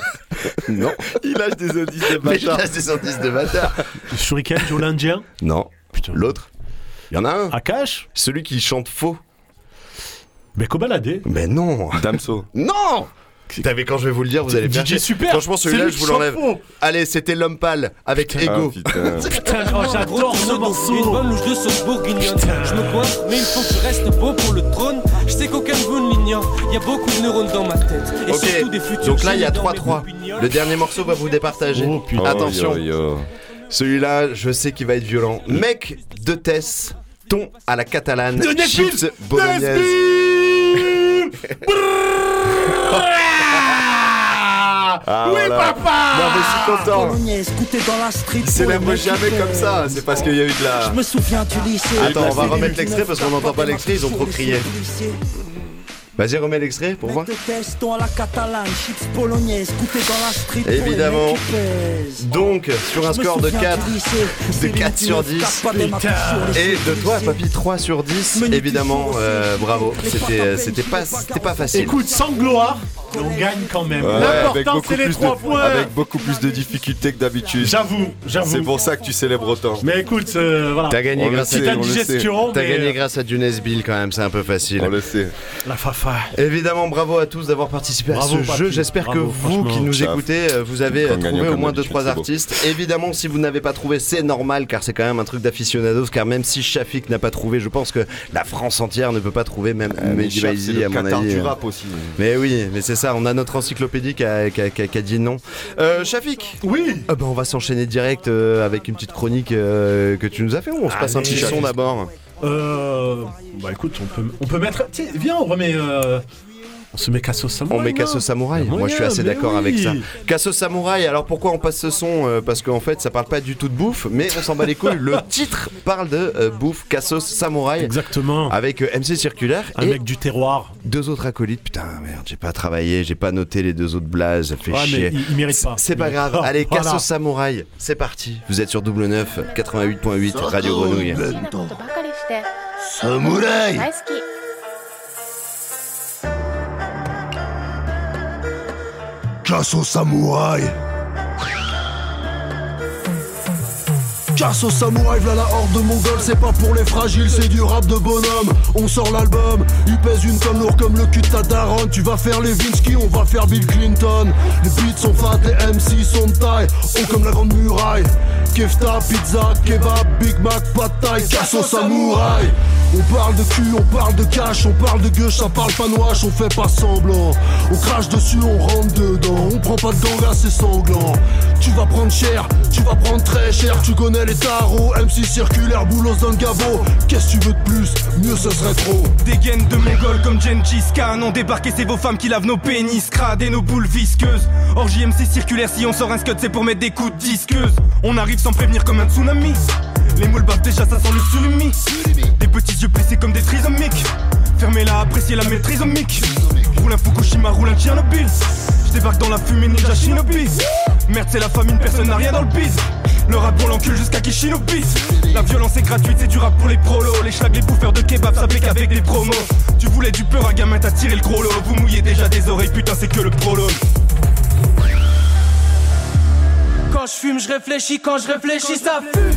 Non. Il lâche des indices de Mais je bâtard. laisse des indices de bâtard. Shuriken, Joe l'Indien. Non. Putain. L'autre Il y en a un. Akash. Celui qui chante faux. Beko Baladé. Mais non Damso. Non Putain, mais quand je vais vous le dire, vous allez faire DJ. Super. Franchement, celui-là, je vous l'enlève. Allez, c'était l'homme pâle avec Ego. putain. Putain, oh, j'adore ce Une morceau. bonne louche de sauce bourguignonne. Je me coiffe, mais il faut que je reste beau pour le trône. Je sais qu'aucun de vous ne l'ignore. Il y a beaucoup de neurones dans ma tête. Et surtout des Ok, futurs donc là, il y a génies dans mes 3-3. boupignoles. Le dernier morceau va vous départager. Oh, putain. Attention, Oh, celui-là, je sais qu'il va être violent. Mec de Tess, thon à la catalane, De chips bolognaise. Ah, oui, voilà. papa Non, mais je suis content. Bolognaise, goûter dans la street. Il les jamais comme ça. C'est parce qu'il y a eu de la. Je me souviens du lycée. Attends, on va remettre l'extrait parce qu'on n'entend pas l'extrait, ils ont trop crié. Vas-y, remets l'extrait pour voir. Évidemment. Donc, sur un score de souviens 4, du lycée, de Céline 4 sur Dion, 10. tape pas des mains sur les Et de toi, papy, 3 sur 10. Évidemment, euh, bravo. C'était euh, c'était pas, c'était pas facile. Écoute, sans gloire, on gagne quand même. Ouais, L'important, beaucoup c'est les plus trois de, points. avec beaucoup plus de difficultés que d'habitude. J'avoue, C'est j'avoue. pour ça que tu célèbres autant. Mais écoute, euh, voilà. T'as gagné grâce à Petite on le sait. indigestion, T'as mais gagné euh, grâce à Dunez Bill quand même, c'est un peu facile. On le sait. la fafa. Évidemment, bravo à tous d'avoir participé Bravo, à ce jeu. J'espère que vous qui nous écoutez, euh, vous avez euh, trouvé au moins deux d'habitude, trois c'est beau. artistes. Évidemment, si vous n'avez pas trouvé, c'est normal car c'est quand même un truc d'aficionados. Car même si Shafik n'a pas trouvé, je pense que la France entière ne peut pas trouver, même Euh, mais Mehdi c'est à mon avis. du euh. rap aussi. Mais oui, mais c'est ça, on a notre encyclopédie qui a, qui a- qui a- qui a dit non. Euh, Shafik Oui. Ah bah, On va s'enchaîner direct euh, avec une petite chronique euh, que tu nous as fait. ou On se passe un petit son d'abord. Euh, bah écoute, on peut, on peut mettre. Tiens, viens, on remet. euh, on se met Casso Samouraï. On met Casso Samouraï. Moi, je suis assez d'accord oui. avec ça. Casso Samouraï. Alors, pourquoi on passe ce son Euh, Parce qu'en fait, ça parle pas du tout de bouffe, mais on s'en bat les couilles. Le titre parle de euh, bouffe Cassos Samouraï. Exactement. Avec euh, MC Circulaire Un et mec du terroir. deux autres acolytes. Putain, merde, j'ai pas travaillé, j'ai pas noté les deux autres blazes. Fait Ouais, mais chier. il, il mérite pas. C'est pas grave. Allez, Voilà. Cassos Samouraï, c'est parti. Vous êtes sur double 9, 88.8, Radio Grenouille. ば Casse au samouraï Casse au samouraï, v'là la horde de mongols, c'est pas pour les fragiles, c'est du rap de bonhomme. On sort l'album, il pèse une tonne lourd comme le cul de ta. Tu vas faire Levinsky, on va faire Bill Clinton. Les beats sont fat, les MC sont de taille, haut comme la grande muraille. Kefta, pizza, kebab, Big Mac, pad thai, casse au samouraï. On parle de cul, on parle de cash, on parle de gueule, ça parle pas noche, on fait pas semblant. On crache dessus, on rentre dedans, on prend pas de ganga, c'est sanglant. Tu vas prendre cher, tu vas prendre très cher, tu connais les tarots, MC circulaire, boulos dans le. Qu'est-ce que tu veux de plus? Mieux ce serait trop. Des gaines de mongols comme Gengis Khan ont débarqué, c'est vos femmes qui lavent nos pénis, crades et nos boules visqueuses. Or JMC circulaire, si on sort un scud, c'est pour mettre des coups de disqueuse. On arrive sans prévenir comme un tsunami. Les moules bavent déjà, ça sent le surimi. Des petits yeux plissés comme des trisomiques. Fermez-la, appréciez la maîtrisomique. Roule un Fukushima, roule un Tchernobyl. Je débarque dans la fumée ninja shinobi. Merde, c'est la famine, personne n'a rien dans le biz. Le rap on l'encule jusqu'à Kishinobis La violence est gratuite, c'est du rap pour les prolos Les schlags, les bouffeurs de kebab, ça fait qu'avec des promos Tu voulais du peur, un gamin t'a tiré le gros lot Vous mouillez déjà des oreilles, putain c'est que le prologue je fume, je réfléchis, quand je réfléchis, ça fume.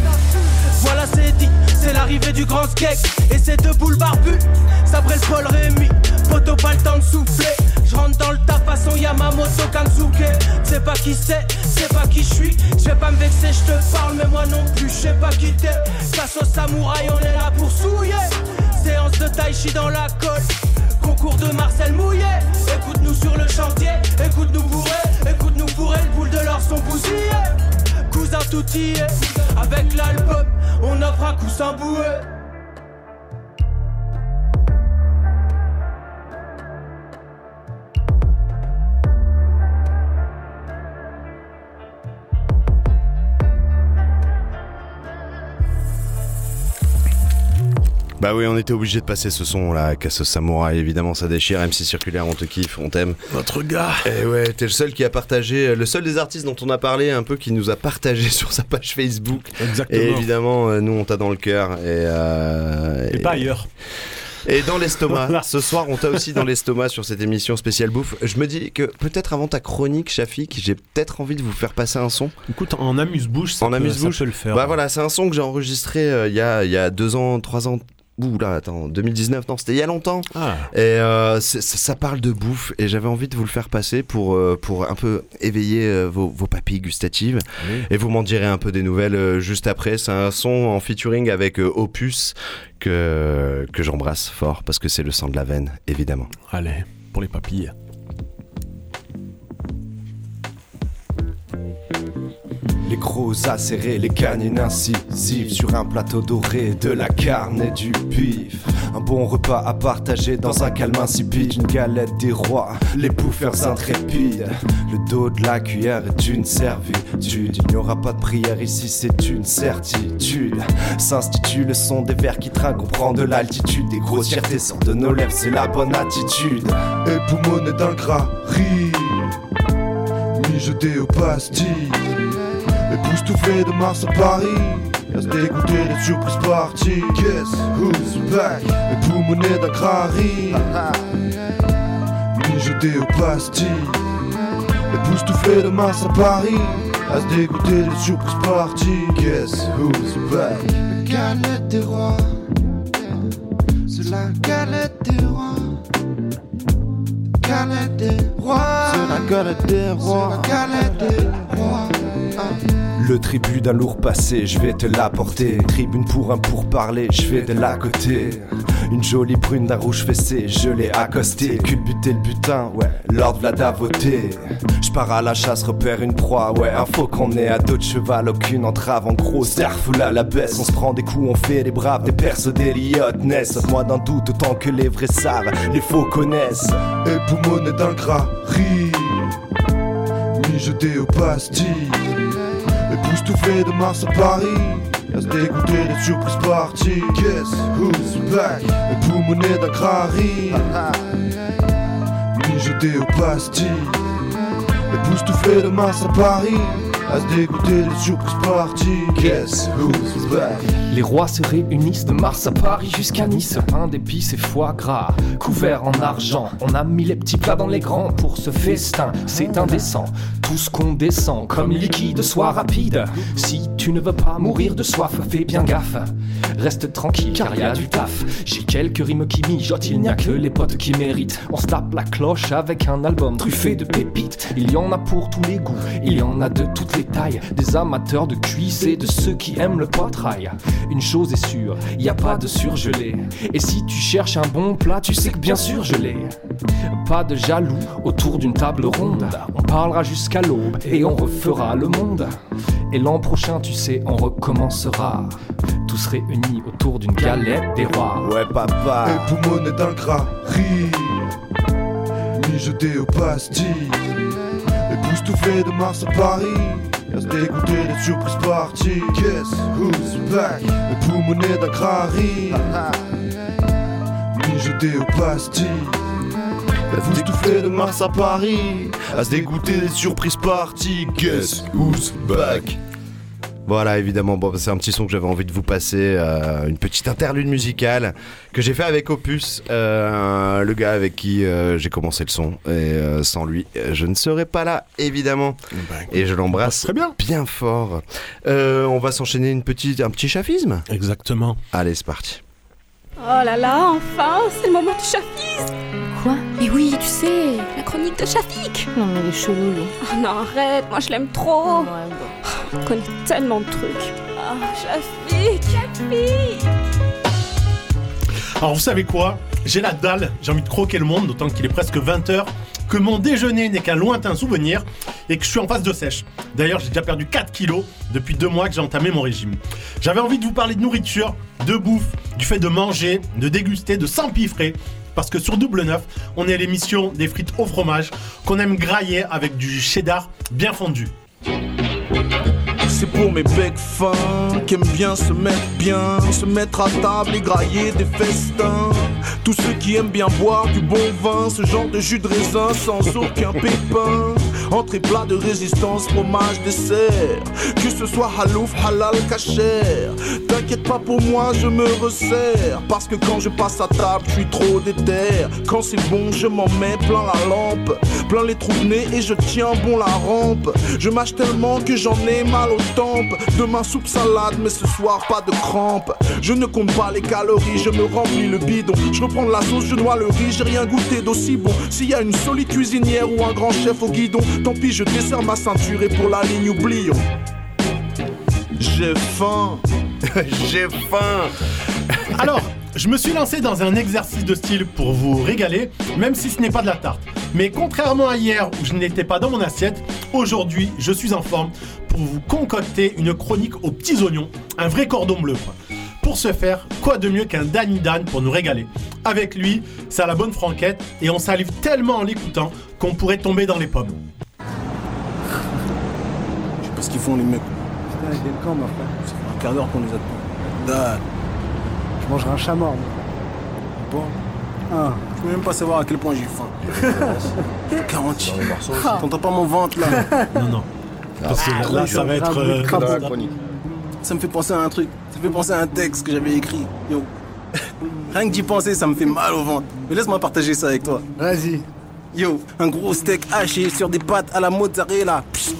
Voilà, c'est dit, c'est l'arrivée du grand skate. Et ces deux boules barbues, ça brûle Paul Rémy. Photo, pas le temps de souffler. Je rentre dans le tas façon Yamamoto Kansuke. C'est pas qui c'est, c'est pas qui je suis. Je vais pas me vexer, je te parle, mais moi non plus, je sais pas qui t'es. Face au samouraï, on est là pour souiller. Séance de tai chi dans la colle. Concours de Marcel Mouillet. Écoute-nous sur le chantier, écoute-nous bourrer, écoute-nous bourrer, le boule de l'or sont. Cousin tout avec l'album, on offre un coussin boué. Bah oui, on était obligé de passer ce son là, Casse Samouraï, évidemment ça déchire, MC Circulaire, on te kiffe, on t'aime. Notre gars Et ouais, t'es le seul qui a partagé, le seul des artistes dont on a parlé un peu qui nous a partagé sur sa page Facebook. Exactement. Et évidemment, euh, nous on t'a dans le cœur. Et, euh, Et pas ailleurs. Et dans l'estomac. Ce soir, on t'a aussi dans l'estomac sur cette émission spéciale bouffe. Je me dis que peut-être avant ta chronique, Shafik, j'ai peut-être envie de vous faire passer un son. Écoute, en amuse-bouche, ça, En peut- amuse-bouche. ça peut le faire. Bah voilà, c'est un son que j'ai enregistré euh, il y, a, il y a deux ans, trois ans. Ouh là, attends, 2019, non, c'était il y a longtemps. Ah. Et euh, ça, parle de bouffe et j'avais envie de vous le faire passer pour, euh, pour un peu éveiller euh, vos, vos papilles gustatives. Et vous m'en direz un peu des nouvelles juste après. C'est un son en featuring avec Opus que, que j'embrasse fort parce que c'est le sang de la veine, évidemment. Allez, pour les papilles. Les gros acérés, les canines incisives Sur un plateau doré, de la carne et du bif Un bon repas à partager dans un calme insipide. Une galette des rois, les bouffeurs intrépides. Le dos de la cuillère est une servitude. Il n'y aura pas de prière ici, c'est une certitude. S'institue le son des vers qui trinquent, on prend de l'altitude. Des grossièretés sortent de nos lèvres, c'est la bonne attitude. Époumoné dans le gras, riz Mijoté aux pastilles Époustouflé de Mars à Paris À se dégoûter des surprises parties Guess who's back? Époumoné gras, riz Mijoté aux pastilles Époustouflé de Mars à Paris À se dégoûter des surprises parties Guess who's back? La galette des rois. C'est la galette des rois. Galette des rois. C'est la galette des rois. C'est la galette des rois. Le tribut d'un lourd passé, je vais te l'apporter. Tribune pour un pourparler, je vais de la côté. Une jolie brune d'un rouge fessé, je l'ai accosté. Culbuter le butin, ouais, l'ordre Vlad a voté. Je pars à la chasse, repère une proie, ouais, un faucon est à dos de cheval, aucune entrave, en gros, full à la baisse. On se prend des coups, on fait des braves, des persos, des liottes naissent. Moi d'un doute, autant que les vrais savent, les faux connaissent. Époumoné dans le gras, Mijoté aux pastilles Époustouflé de Mars à Paris. À se dégoûter des surprises parties. Guess who's back? Époumoné dans le gras, riz Mijoté aux pastilles Époustouflé de Mars à Paris Les rois se réunissent de Mars à Paris jusqu'à Nice. Pain d'épices et foie gras, couvert en argent. On a mis les petits plats dans les grands pour ce festin. C'est indécent. Tout ce qu'on descend comme liquide soit rapide. Si tu ne veux pas mourir de soif, fais bien gaffe. Reste tranquille car y a du taf. J'ai quelques rimes qui mijotent, il n'y a que les potes qui méritent. On se tape la cloche avec un album truffé de pépites. Il y en a pour tous les goûts, il y en a de toutes les tailles. Des amateurs de cuisses et de ceux qui aiment le poitrail. Une chose est sûre, y a pas de surgelé. Et si tu cherches un bon plat, tu sais que bien sûr je l'ai. Pas de jaloux autour d'une table ronde. On parlera jusqu'à l'aube et on refera le monde. Et l'an prochain, tu sais, on recommencera. Tous réunis autour d'une galette des rois. Ouais, papa. Époumoné dans le gras, riz Mijoté aux pastilles Époustouflé de Mars à Paris À se dégoûter des surprises parties Guess who's back? Époumoné dans le gras, riz Mijoté aux pastilles détouffer de Mars à Paris, à se dégoûter des surprises parties. Guess who's back? Voilà, évidemment, bon, c'est un petit son que j'avais envie de vous passer, euh, une petite interlude musicale que j'ai fait avec Opus, euh, le gars avec qui euh, j'ai commencé le son. Et euh, sans lui, je ne serais pas là, évidemment. et je l'embrasse très bien. bien fort. Euh, on va s'enchaîner une petite, un petit chafisme Exactement. Allez, c'est parti. Oh là là, enfin, c'est le moment du chafisme oui, tu sais, la chronique de Shafik Non mais il est chelou lui. Oh non, arrête, moi je l'aime trop Oh, Il connaît tellement de trucs. Ah, Shafik, Shafik Alors vous savez quoi? J'ai la dalle, j'ai envie de croquer le monde, d'autant qu'il est presque 20h, que mon déjeuner n'est qu'un lointain souvenir et que je suis en phase de sèche. D'ailleurs, j'ai déjà perdu 4 kilos depuis deux mois que j'ai entamé mon régime. J'avais envie de vous parler de nourriture, de bouffe, du fait de manger, de déguster, de s'empiffrer. Parce que sur Double Neuf, on est à l'émission des frites au fromage qu'on aime grailler avec du cheddar bien fondu. C'est pour mes becs fins qui aiment bien se mettre bien, se mettre à table et grailler des festins. Tous ceux qui aiment bien boire du bon vin, ce genre de jus de raisin sans aucun pépin. Entrée plat de résistance, fromage, dessert. Que ce soit halouf, halal, cachère. T'inquiète pas pour moi, je me resserre. Parce que quand je passe à table, je suis trop déter. Quand c'est bon, je m'en mets plein la lampe. Plein les trous de nez et je tiens bon la rampe. Je mâche tellement que j'en ai mal aux tempes. Demain, soupe salade, mais ce soir, pas de crampes. Je ne compte pas les calories, je me remplis le bidon. Je reprends de la sauce, je noie le riz, j'ai rien goûté d'aussi bon. S'il y a une solide cuisinière ou un grand chef au guidon, tant pis, je desserre ma ceinture et pour la ligne, oublions. J'ai faim. J'ai faim. Alors, je me suis lancé dans un exercice de style pour vous régaler, même si ce n'est pas de la tarte. Mais contrairement à hier où je n'étais pas dans mon assiette, aujourd'hui je suis en forme pour vous concocter une chronique aux petits oignons, un vrai cordon bleu. quoi. Pour ce faire, quoi de mieux qu'un Danny Dan pour nous régaler? Avec lui, c'est à la bonne franquette et on salive tellement en l'écoutant qu'on pourrait tomber dans les pommes. Je ce qu'ils font les mecs. Putain, il est le camp, ma frère. Ça fait un quart d'heure qu'on les attend. Da. Je mangerai un chat mort. moi. Bon. Ah. Je peux même pas savoir à quel point j'ai faim. 40. T'entends pas mon ventre là Non, non. Parce que là, là, ça va être. euh, Ça me fait penser à un truc. Ça me fait penser à un texte que j'avais écrit. Yo. Rien que d'y penser, ça me fait mal au ventre. Mais laisse-moi partager ça avec toi. Vas-y. Yo, un gros steak haché sur des pâtes à la mozzarella. Psst.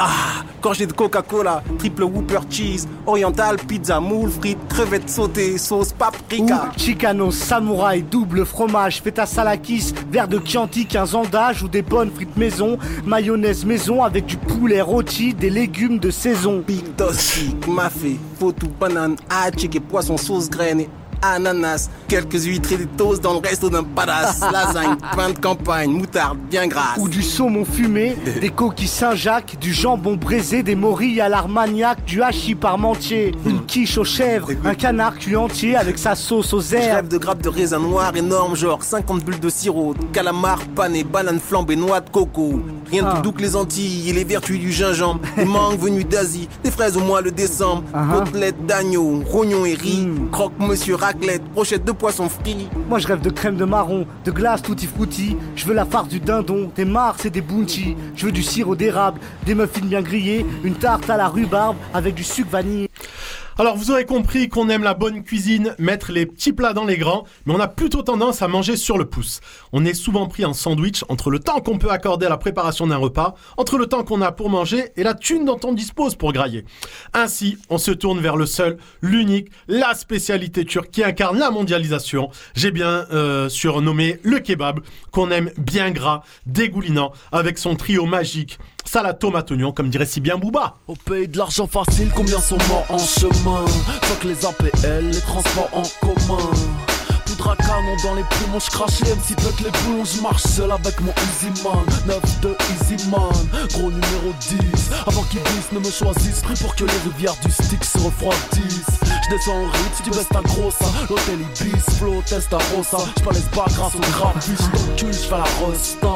Ah, gorgée de Coca-Cola, triple whooper cheese, oriental, pizza, moule, frites, crevettes sautées, sauce paprika. Ou Chicano, samouraï, double fromage, feta salakis, verre de Chianti, 15 ans d'âge ou des bonnes frites maison, mayonnaise maison avec du poulet rôti, des légumes de saison. Big toasty, mafé, fautou, banane, hachik et poisson sauce graine et ananas. Quelques huîtres et des toasts dans le resto d'un palace. Lasagne, pain de campagne, moutarde bien grasse. Ou du saumon fumé, des coquilles Saint-Jacques, du jambon braisé, des morilles à l'armagnac, du hachis parmentier, une quiche aux chèvres, un canard cuit entier avec sa sauce aux Je herbes. rêve de grappes de raisin noir énorme, genre 50 bulles de sirop, calamar pané, banane flambée, noix de coco. Rien de plus doux que les Antilles et les vertus du gingembre. Des mangues venues d'Asie, des fraises au mois de décembre. Côtelettes d'agneau, rognons et riz. Croque monsieur raclette, de poisson frit. Moi je rêve de crème de marron, de glace tutti frutti. Je veux la farce du dindon, des mars et des bounty. Je veux du sirop d'érable, des muffins bien grillés, une tarte à la rhubarbe avec du sucre vanille. Alors vous aurez compris qu'on aime la bonne cuisine, mettre les petits plats dans les grands, mais on a plutôt tendance à manger sur le pouce. On est souvent pris en sandwich entre le temps qu'on peut accorder à la préparation d'un repas, entre le temps qu'on a pour manger et la thune dont on dispose pour grailler. Ainsi, on se tourne vers le seul, l'unique, la spécialité turque qui incarne la mondialisation. J'ai bien euh, surnommé le kebab, qu'on aime bien gras, dégoulinant, avec son trio magique. Salade tomate oignon, comme dirait si bien Booba. Au pays de l'argent facile, combien sont morts en chemin? Fuck les APL, les transports en commun Poudre à dans les poumons, je crache les MC pète les boulons, je marche seul avec mon Easy Man 9 de Easy Man, gros numéro 10 Avant qu'ils disent ne me choisissent, pris pour que les rivières du stick se refroidissent Je descends au Ritz, tu baisses ta grosse. L'hôtel Ibis, flow, test à Rosa. Je laisse pas grâce au t'encules, je fais la rosta.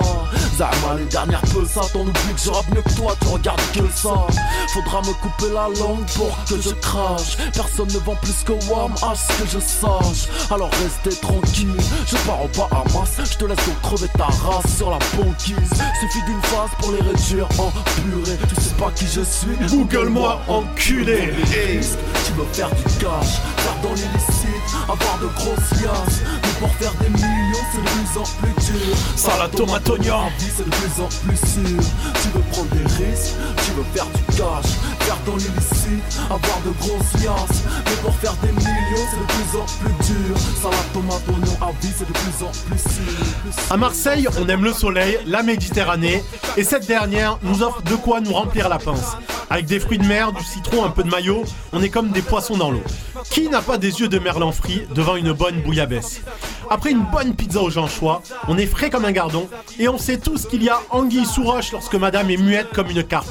Zama, les dernières ça, t'en oublies que je mieux que toi, tu regardes que ça. Faudra me couper la langue pour que je crache. Personne ne vend plus que Wam, à ce que je sache. Alors restez tranquille, je pars au Bahamas. Je te laisse donc crever ta race sur la banquise. Suffit d'une phase pour les réduire en purée. Tu sais pas qui je suis, Google-moi, enculé. Tu veux faire du cash, faire dans l'illicite, avoir de grosses liasses. Mais pour faire des millions, c'est de plus en plus dur. Salade tomate oignon. Vie, c'est de plus en plus sûr. Tu veux prendre des risques, tu veux faire du cash, dans avoir de grosses. Mais pour faire des millions, c'est de plus en plus dur. Salade. À Marseille, on aime le soleil, la Méditerranée, et cette dernière nous offre de quoi nous remplir la pince. Avec des fruits de mer, du citron, un peu de maillot, on est comme des poissons dans l'eau. Qui n'a pas des yeux de merlan frit devant une bonne bouillabaisse? Après une bonne pizza aux Jean-Choix, on est frais comme un gardon, et on sait tous qu'il y a anguille sous roche lorsque madame est muette comme une carpe.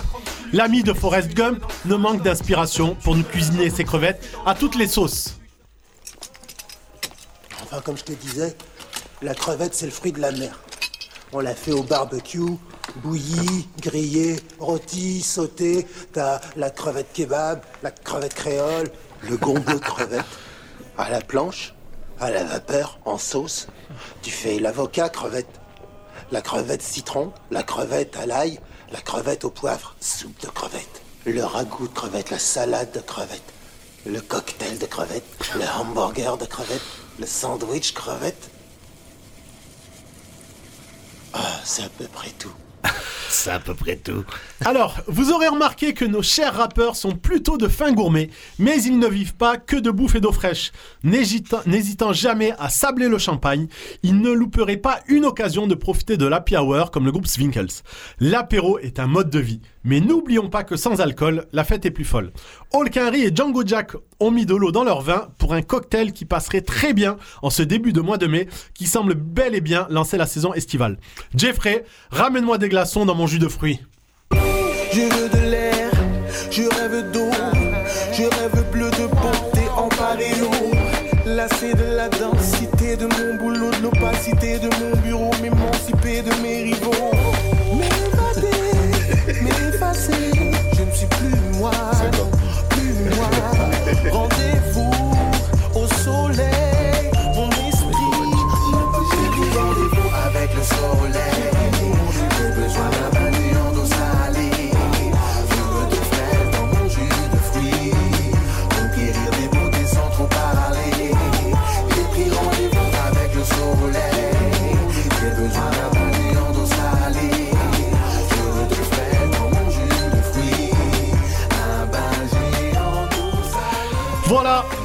L'ami de Forrest Gump ne manque d'inspiration pour nous cuisiner ses crevettes à toutes les sauces. Enfin, comme je te disais, la crevette, c'est le fruit de la mer. On l'a fait au barbecue, bouillie, grillée, rôti, sauté. T'as la crevette kebab, la crevette créole, le gombo de crevette. À la planche, à la vapeur, en sauce. Tu fais l'avocat crevette, la crevette citron, la crevette à l'ail, la crevette au poivre, soupe de crevette. Le ragoût de crevette, la salade de crevette, le cocktail de crevette, le hamburger de crevette, le sandwich crevette. Ah, c'est à peu près tout. C'est à peu près tout. Alors, vous aurez remarqué que nos chers rappeurs sont plutôt de fins gourmets, mais ils ne vivent pas que de bouffe et d'eau fraîche. N'hésitant jamais à sabler le champagne, ils ne louperaient pas une occasion de profiter de l'happy hour comme le groupe Swinkles. L'apéro est un mode de vie, mais n'oublions pas que sans alcool, la fête est plus folle. Hulk et Django Jack ont mis de l'eau dans leur vin pour un cocktail qui passerait très bien en ce début de mois de mai, qui semble bel et bien lancer la saison estivale. Jeffrey, ramène-moi des glaçons dans mon jus de fruits. Je veux de l'air, je rêve d'eau, je rêve bleu de beauté en paréo. Lassé de la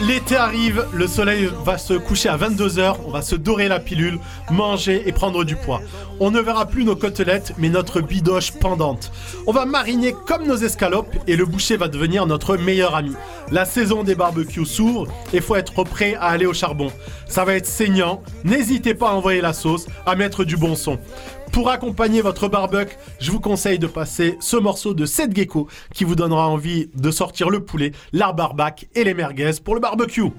l'été arrive, le soleil va se coucher à 22h, on va se dorer la pilule, manger et prendre du poids. On ne verra plus nos côtelettes, mais notre bidoche pendante. On va mariner comme nos escalopes et le boucher va devenir notre meilleur ami. La saison des barbecues s'ouvre et faut être prêt à aller au charbon. Ça va être saignant, n'hésitez pas à envoyer la sauce, à mettre du bon son. Pour accompagner votre barbecue, je vous conseille de passer ce morceau de Seth Gecko qui vous donnera envie de sortir le poulet, l'art barbac et les merguez pour le barbecue.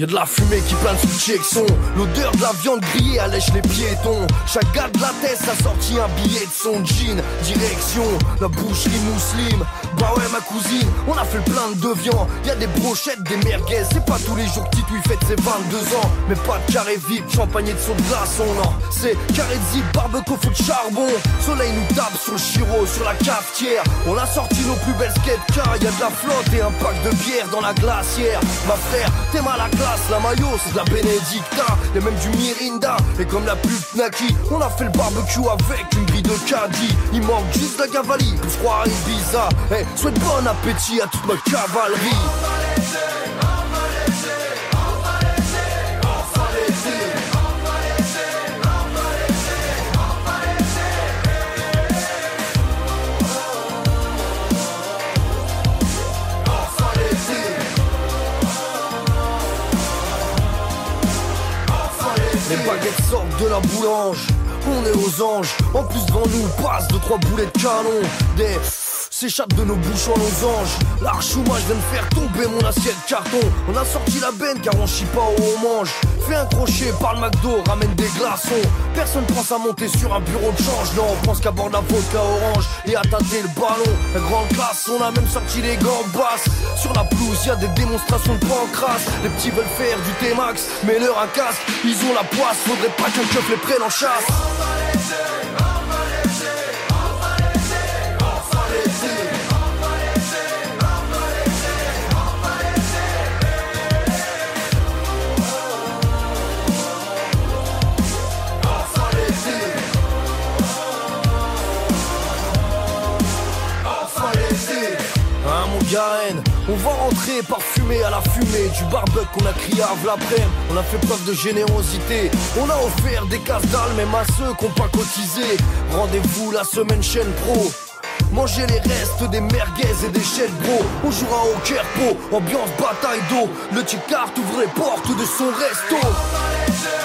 Y'a de la fumée qui plane sous le Jackson. L'odeur de la viande grillée allèche les piétons. Chaque gars de la tête a sorti un billet de son jean. Direction la boucherie musulmane. Bah ouais ma cousine, on a fait le plein de viande Y'a des brochettes, des merguez. C'est pas tous les jours que Tito il fête ses 22 ans. Mais pas de carré vide, champagne et de saut de glaçon Non, c'est carré de zip, barbecue, feu de charbon. Soleil nous tape sur le chiro, sur la cafetière. On a sorti nos plus belles skates car y a de la flotte et un pack de bière dans la glacière. Ma frère, t'es mal à la la maillot c'est de la Benedicta. Y'a même du Mirinda. Et comme la pub Naki On a fait le barbecue avec une grille de caddie Il manque juste la cavalerie Pour se croire à Ibiza Eh, souhaite bon appétit à toute ma cavalerie Les baguettes sortent de la boulange on est aux anges. En plus devant nous passe deux trois boulets de canon. Des s'échappe de nos bouches en losange. L'archouma, je viens de faire tomber mon assiette carton. On a sorti la benne car on chie pas où on mange. Fais un crochet, par le McDo, ramène des glaçons. Personne pense à monter sur un bureau de change. Non, on pense qu'à boire la vodka orange et à tâter le ballon. La grande classe, on a même sorti les gants basses. Sur la pelouse, y des démonstrations de pancras. Les petits veulent faire du T-Max, mais leur un casque. Ils ont la poisse, faudrait pas qu'un keuf les prenne en chasse. On va rentrer parfumé à la fumée du barbecue qu'on a crié à l'après On a fait preuve de générosité. On a offert des casse dalles même à ceux qui n'ont pas cotisé. Rendez-vous la semaine chaîne pro. Manger les restes des merguez et des chèvres bro On jouera au Kerpo, ambiance bataille d'eau Le carte ouvre les portes de son resto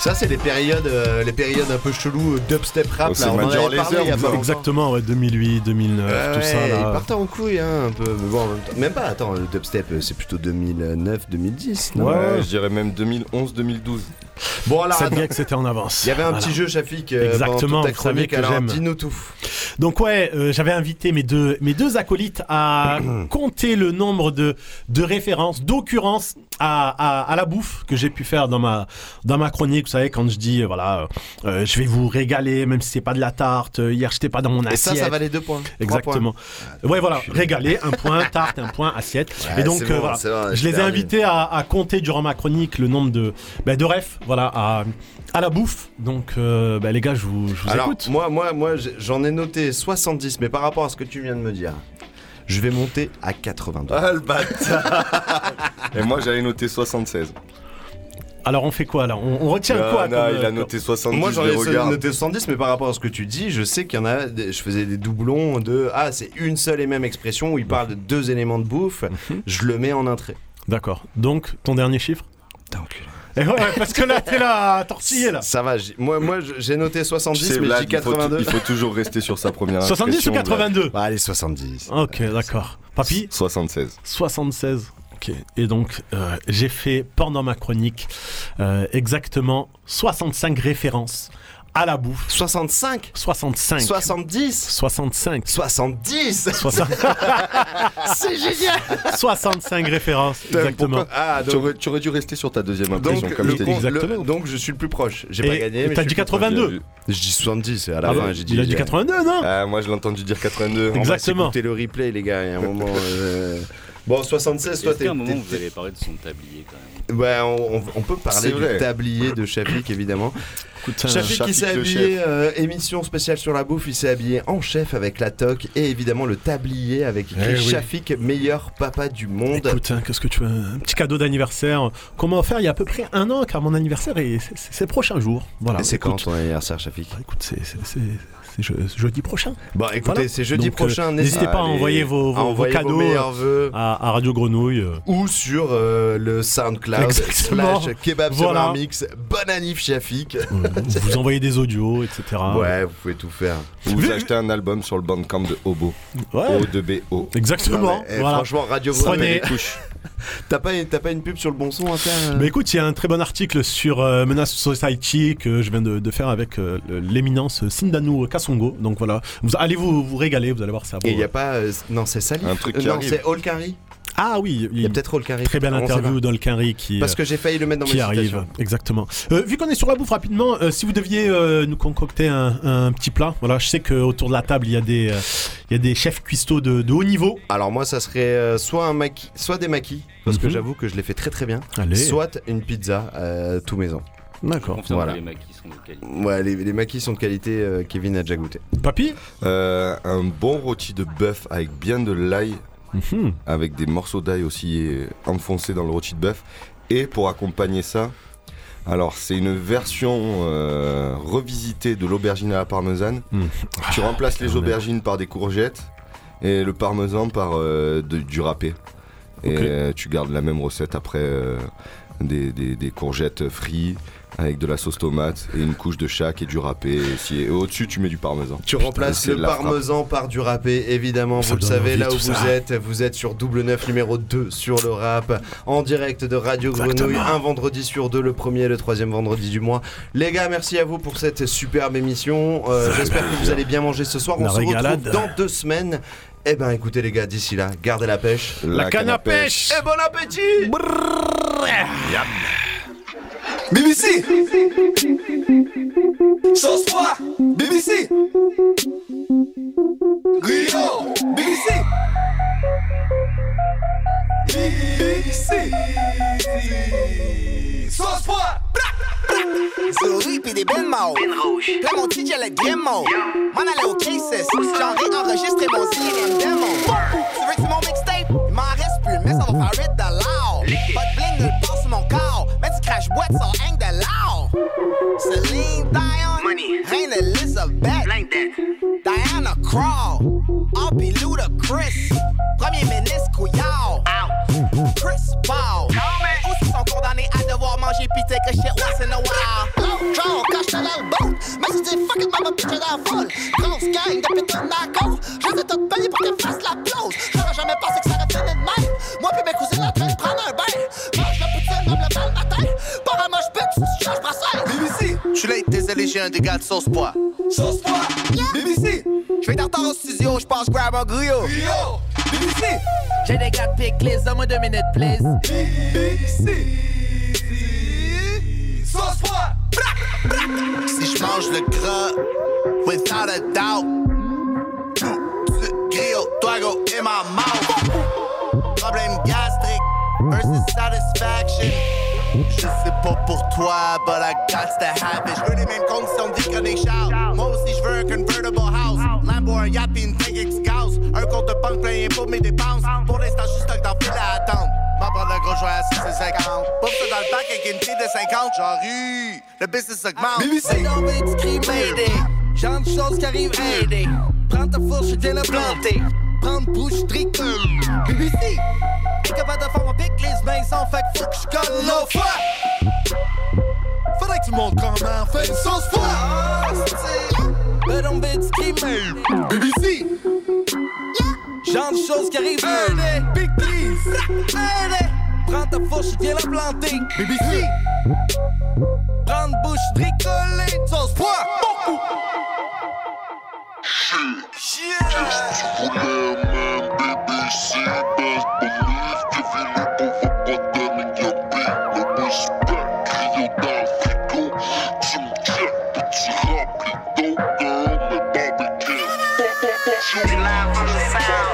Ça, c'est les périodes, euh, les périodes un peu chelou euh, dubstep rap. Oh, là, on en avait parlé il y a pas. Exactement, ouais, 2008, 2009, Ouais, tout ça ouais, là. Il partait en couille hein, un peu. Mais bon, en même, pas, attends, le dubstep euh, c'est plutôt 2009-2010. non? Ouais, je dirais même 2011-2012. Bon, alors, Cette attends. gag, c'était en avance. Il y avait un Voilà. petit jeu, Shafik, euh, Exactement, vous savez que j'aime. dis-nous tout. Donc ouais, euh, j'avais invité mes deux, mes deux acolytes à compter le nombre de, de références, d'occurrences à, à, à la bouffe que j'ai pu faire dans ma, dans ma chronique. Vous savez, quand je dis, euh, voilà, euh, je vais vous régaler, même si c'est pas de la tarte, hier j'étais pas dans mon Et ça, assiette. ça valait deux points. Exactement. ouais, voilà, régaler, un point, tarte, un point, assiette. Ouais, Et donc, c'est bon, voilà, c'est bon, je les ai invités à, à compter durant ma chronique le nombre de, bah, de refs, voilà, à, à la bouffe. Donc, euh, bah, les gars, je vous, je vous Alors, écoute. moi, moi, moi, j'en ai noté 70, mais par rapport à ce que tu viens de me dire, je vais monter à 82. Ah le bâtard Et moi j'avais noté 76. Alors, on fait quoi là? On, on retient Non, quoi non, comme, il a euh, noté 70, Moi j'en je ai noté 70, mais par rapport à ce que tu dis, je sais qu'il y en a. Je faisais des doublons de. Ah, c'est une seule et même expression où il parle de deux éléments de bouffe. Mhm. Je le mets en entrée. D'accord. Donc, ton dernier chiffre? Et ouais, parce que là, t'es là à tortiller là. Ça va, j'ai- moi, moi j'ai noté 70, Tu sais, mais Vlad, je dis il faut, 82. il faut toujours rester sur sa première 70 ou impression, Vlad. 82 Bah, allez, 70. Ok, d'accord. Papy? 76. 76. Ok. Et donc, euh, j'ai fait pendant ma chronique euh, exactement 65 références à la bouffe. 65 65. 70 65. 70 Soixante- C'est génial 65 références, exactement. Ah, tu, donc, aurais, tu aurais dû rester sur ta deuxième impression, donc, comme le je t'ai dit. le- Exactement. donc je suis le plus proche. J'ai pas gagné. t'as dit suis le plus proche. 82. Je dis 70 et à la Ah fin ouais, j'ai dit. il a dit 82, non Ah, moi je l'ai entendu dire 82. On va Exactement. s'écouter le replay, les gars. Il y a un moment. euh, Bon, 76, toi, t'es. un moment vous allez parler de son tablier quand même? On, peut parler du tablier de Shafik, évidemment. Shafik qui s'est habillé, euh, émission spéciale sur la bouffe, il s'est habillé en chef avec la toque et évidemment le tablier avec écrit Eh oui. Shafik, meilleur papa du monde. Écoute, hein, qu'est-ce que tu veux Un petit cadeau d'anniversaire qu'on m'a offert il y a à peu près un an, car mon anniversaire est c'est- prochain jour. Voilà. Et c'est quand ton anniversaire, Shafik? Écoute, c'est je- jeudi prochain. Bon, écoutez, Voilà. c'est jeudi Donc, euh, prochain. N'hésitez pas à envoyer vos, vos- vos envoyer vos cadeaux meilleurs vœux. à, à Radio Grenouille. ou sur euh, le SoundCloud Exactement. slash kebab Voilà. sur un mix. Bon anniv Shafik. vous envoyez des audios, etc. Ouais, vous pouvez tout faire. Ou vous achetez un album sur le bandcamp de Hobo. Ouais. O2BO. Exactement. Non, mais, eh, voilà. Franchement, Radio Grenouille. T'as pas, t'as pas une pub sur le bon son à faire euh Mais écoute, il y a un très bon article sur euh, Menace Society que je viens de, de faire avec euh, l'éminence Sindanu Kasongo. Donc voilà, vous, allez vous, vous régaler, vous allez voir ça. Et il y a pas. euh, non, c'est Salif. Un truc Euh, qui non, arrive. c'est Olkari. Ah oui, Il y a peut-être Olkari. Très belle On sait interview pas. qui, Parce que j'ai failli le mettre dans qui mes arrive. citations. Exactement. Euh, vu qu'on est sur la bouffe rapidement, euh, si vous deviez euh, nous concocter un, un petit plat, voilà, je sais qu'autour de la table il y a des, euh, il y a des chefs cuistots de, de haut niveau. Alors moi, ça serait euh, soit un maquis, soit des maquis, parce que Mhm. j'avoue que je les fais très très bien. Allez. Soit une pizza euh, tout maison. D'accord. Confirme Voilà. les maquis sont de qualité. Ouais, les, les maquis sont de qualité, euh, Kevin a déjà goûté. Papy Euh, Un bon rôti de bœuf avec bien de l'ail, Mhm. avec des morceaux d'ail aussi euh, enfoncés dans le rôti de bœuf. Et pour accompagner ça, alors c'est une version euh, revisitée de l'aubergine à la parmesane. Mm. Tu remplaces les aubergines par des courgettes et le parmesan par euh, de- du râpé. Et Ok. euh, tu gardes la même recette après euh, des, des- des courgettes frites avec de la sauce tomate et une couche de chaque et du râpé. Et, et au-dessus, tu mets du parmesan. Tu remplaces le parmesan par du râpé, évidemment, Ça vous le savez, là où vous ça. êtes, vous êtes sur double 9 numéro 2 sur le rap, en direct de Radio Grenouille, un vendredi sur deux, le premier et le troisième vendredi du mois. Les gars, merci à vous pour cette superbe émission. Euh, J'espère que vous allez bien manger ce soir. On La se régalade. retrouve dans deux semaines. Eh ben écoutez les gars, d'ici là, gardez la pêche. La canne à pêche. Et bon appétit. BBC Sauce froid BBC BBC BBC Sauce froid Souris pis des bines mauves. Plein mon DJ le Grimmo. M'en aller au Cases. J'en ai enregistré mon CNM demo. Tu veux que c'est mon mixtape? Il m'en reste plus, mais ça va faire vite de l'or. Pas de bling nulle part sur mon corps. Mais du crash boîte, ça hang de l'or. Celine Dion. Reine Elizabeth. Diana Crawl. Hoppy Ludacris. Premier ministre Couillard. Chris Paul. Sont condamnés à devoir manger pis take a shit once in a while. Draw, cache dans le boat. Mais si tu fuck it, mama bitch dans la folle. Grosse gang de pétons narcos. Je les ai toutes payés pour qu'elles fassent la plause. J'aurais jamais pensé que ça aurait fini de même. Moi pis mes cousines en train de prendre un bain. Mange la poutine, même le bal matin. Pas un moche bitch, si tu changes brasseur. BBC Je suis là, désolé, j'ai un dégât de sauce pois. Sauce froid BBC Je vais en retard au studio, je pense grab un griot. Griot BBC J'ai des gars de pickles, donne-moi deux minutes, please. BBC Sauce froid Si je mange le gras, without a doubt. Griot, Twago in my mouth. Problème gastrique versus satisfaction. Je sais pas pour toi, but I got to have it. Je veux les mêmes conditions de vie que des chars. Moi aussi, je veux un convertible house. Lambo, un yacht pis une TX Gauss. Un compte de banque plein pour mes dépenses. Pour l'instant, je suis stock dans le fil à attendre. M'en prendre le gros joueur à 650. Pouf ça dans le bac avec une fille de 50. Genre, ru, le business augmente. BBC. tombé du crime, mayday. Genre de choses qui arrivent, mayday. Prends ta fourche, je viens la planter. Prendre bouche, tricole. BBC. Puis capable de faire mon pic, les mains sans fait que faut que je colle nos fois. Faudrait que tu montres comment faire une sauce foie. Mais on bitch qui BBC. Genre de choses qui arrivent. Early, big please. Early. Prends ta fourche, viens la planter. BBC. Prendre bouche, bricoler, sauce foie. Beaucoup. Yeah. Just for them, man, BBC, best Shooting live from the sound.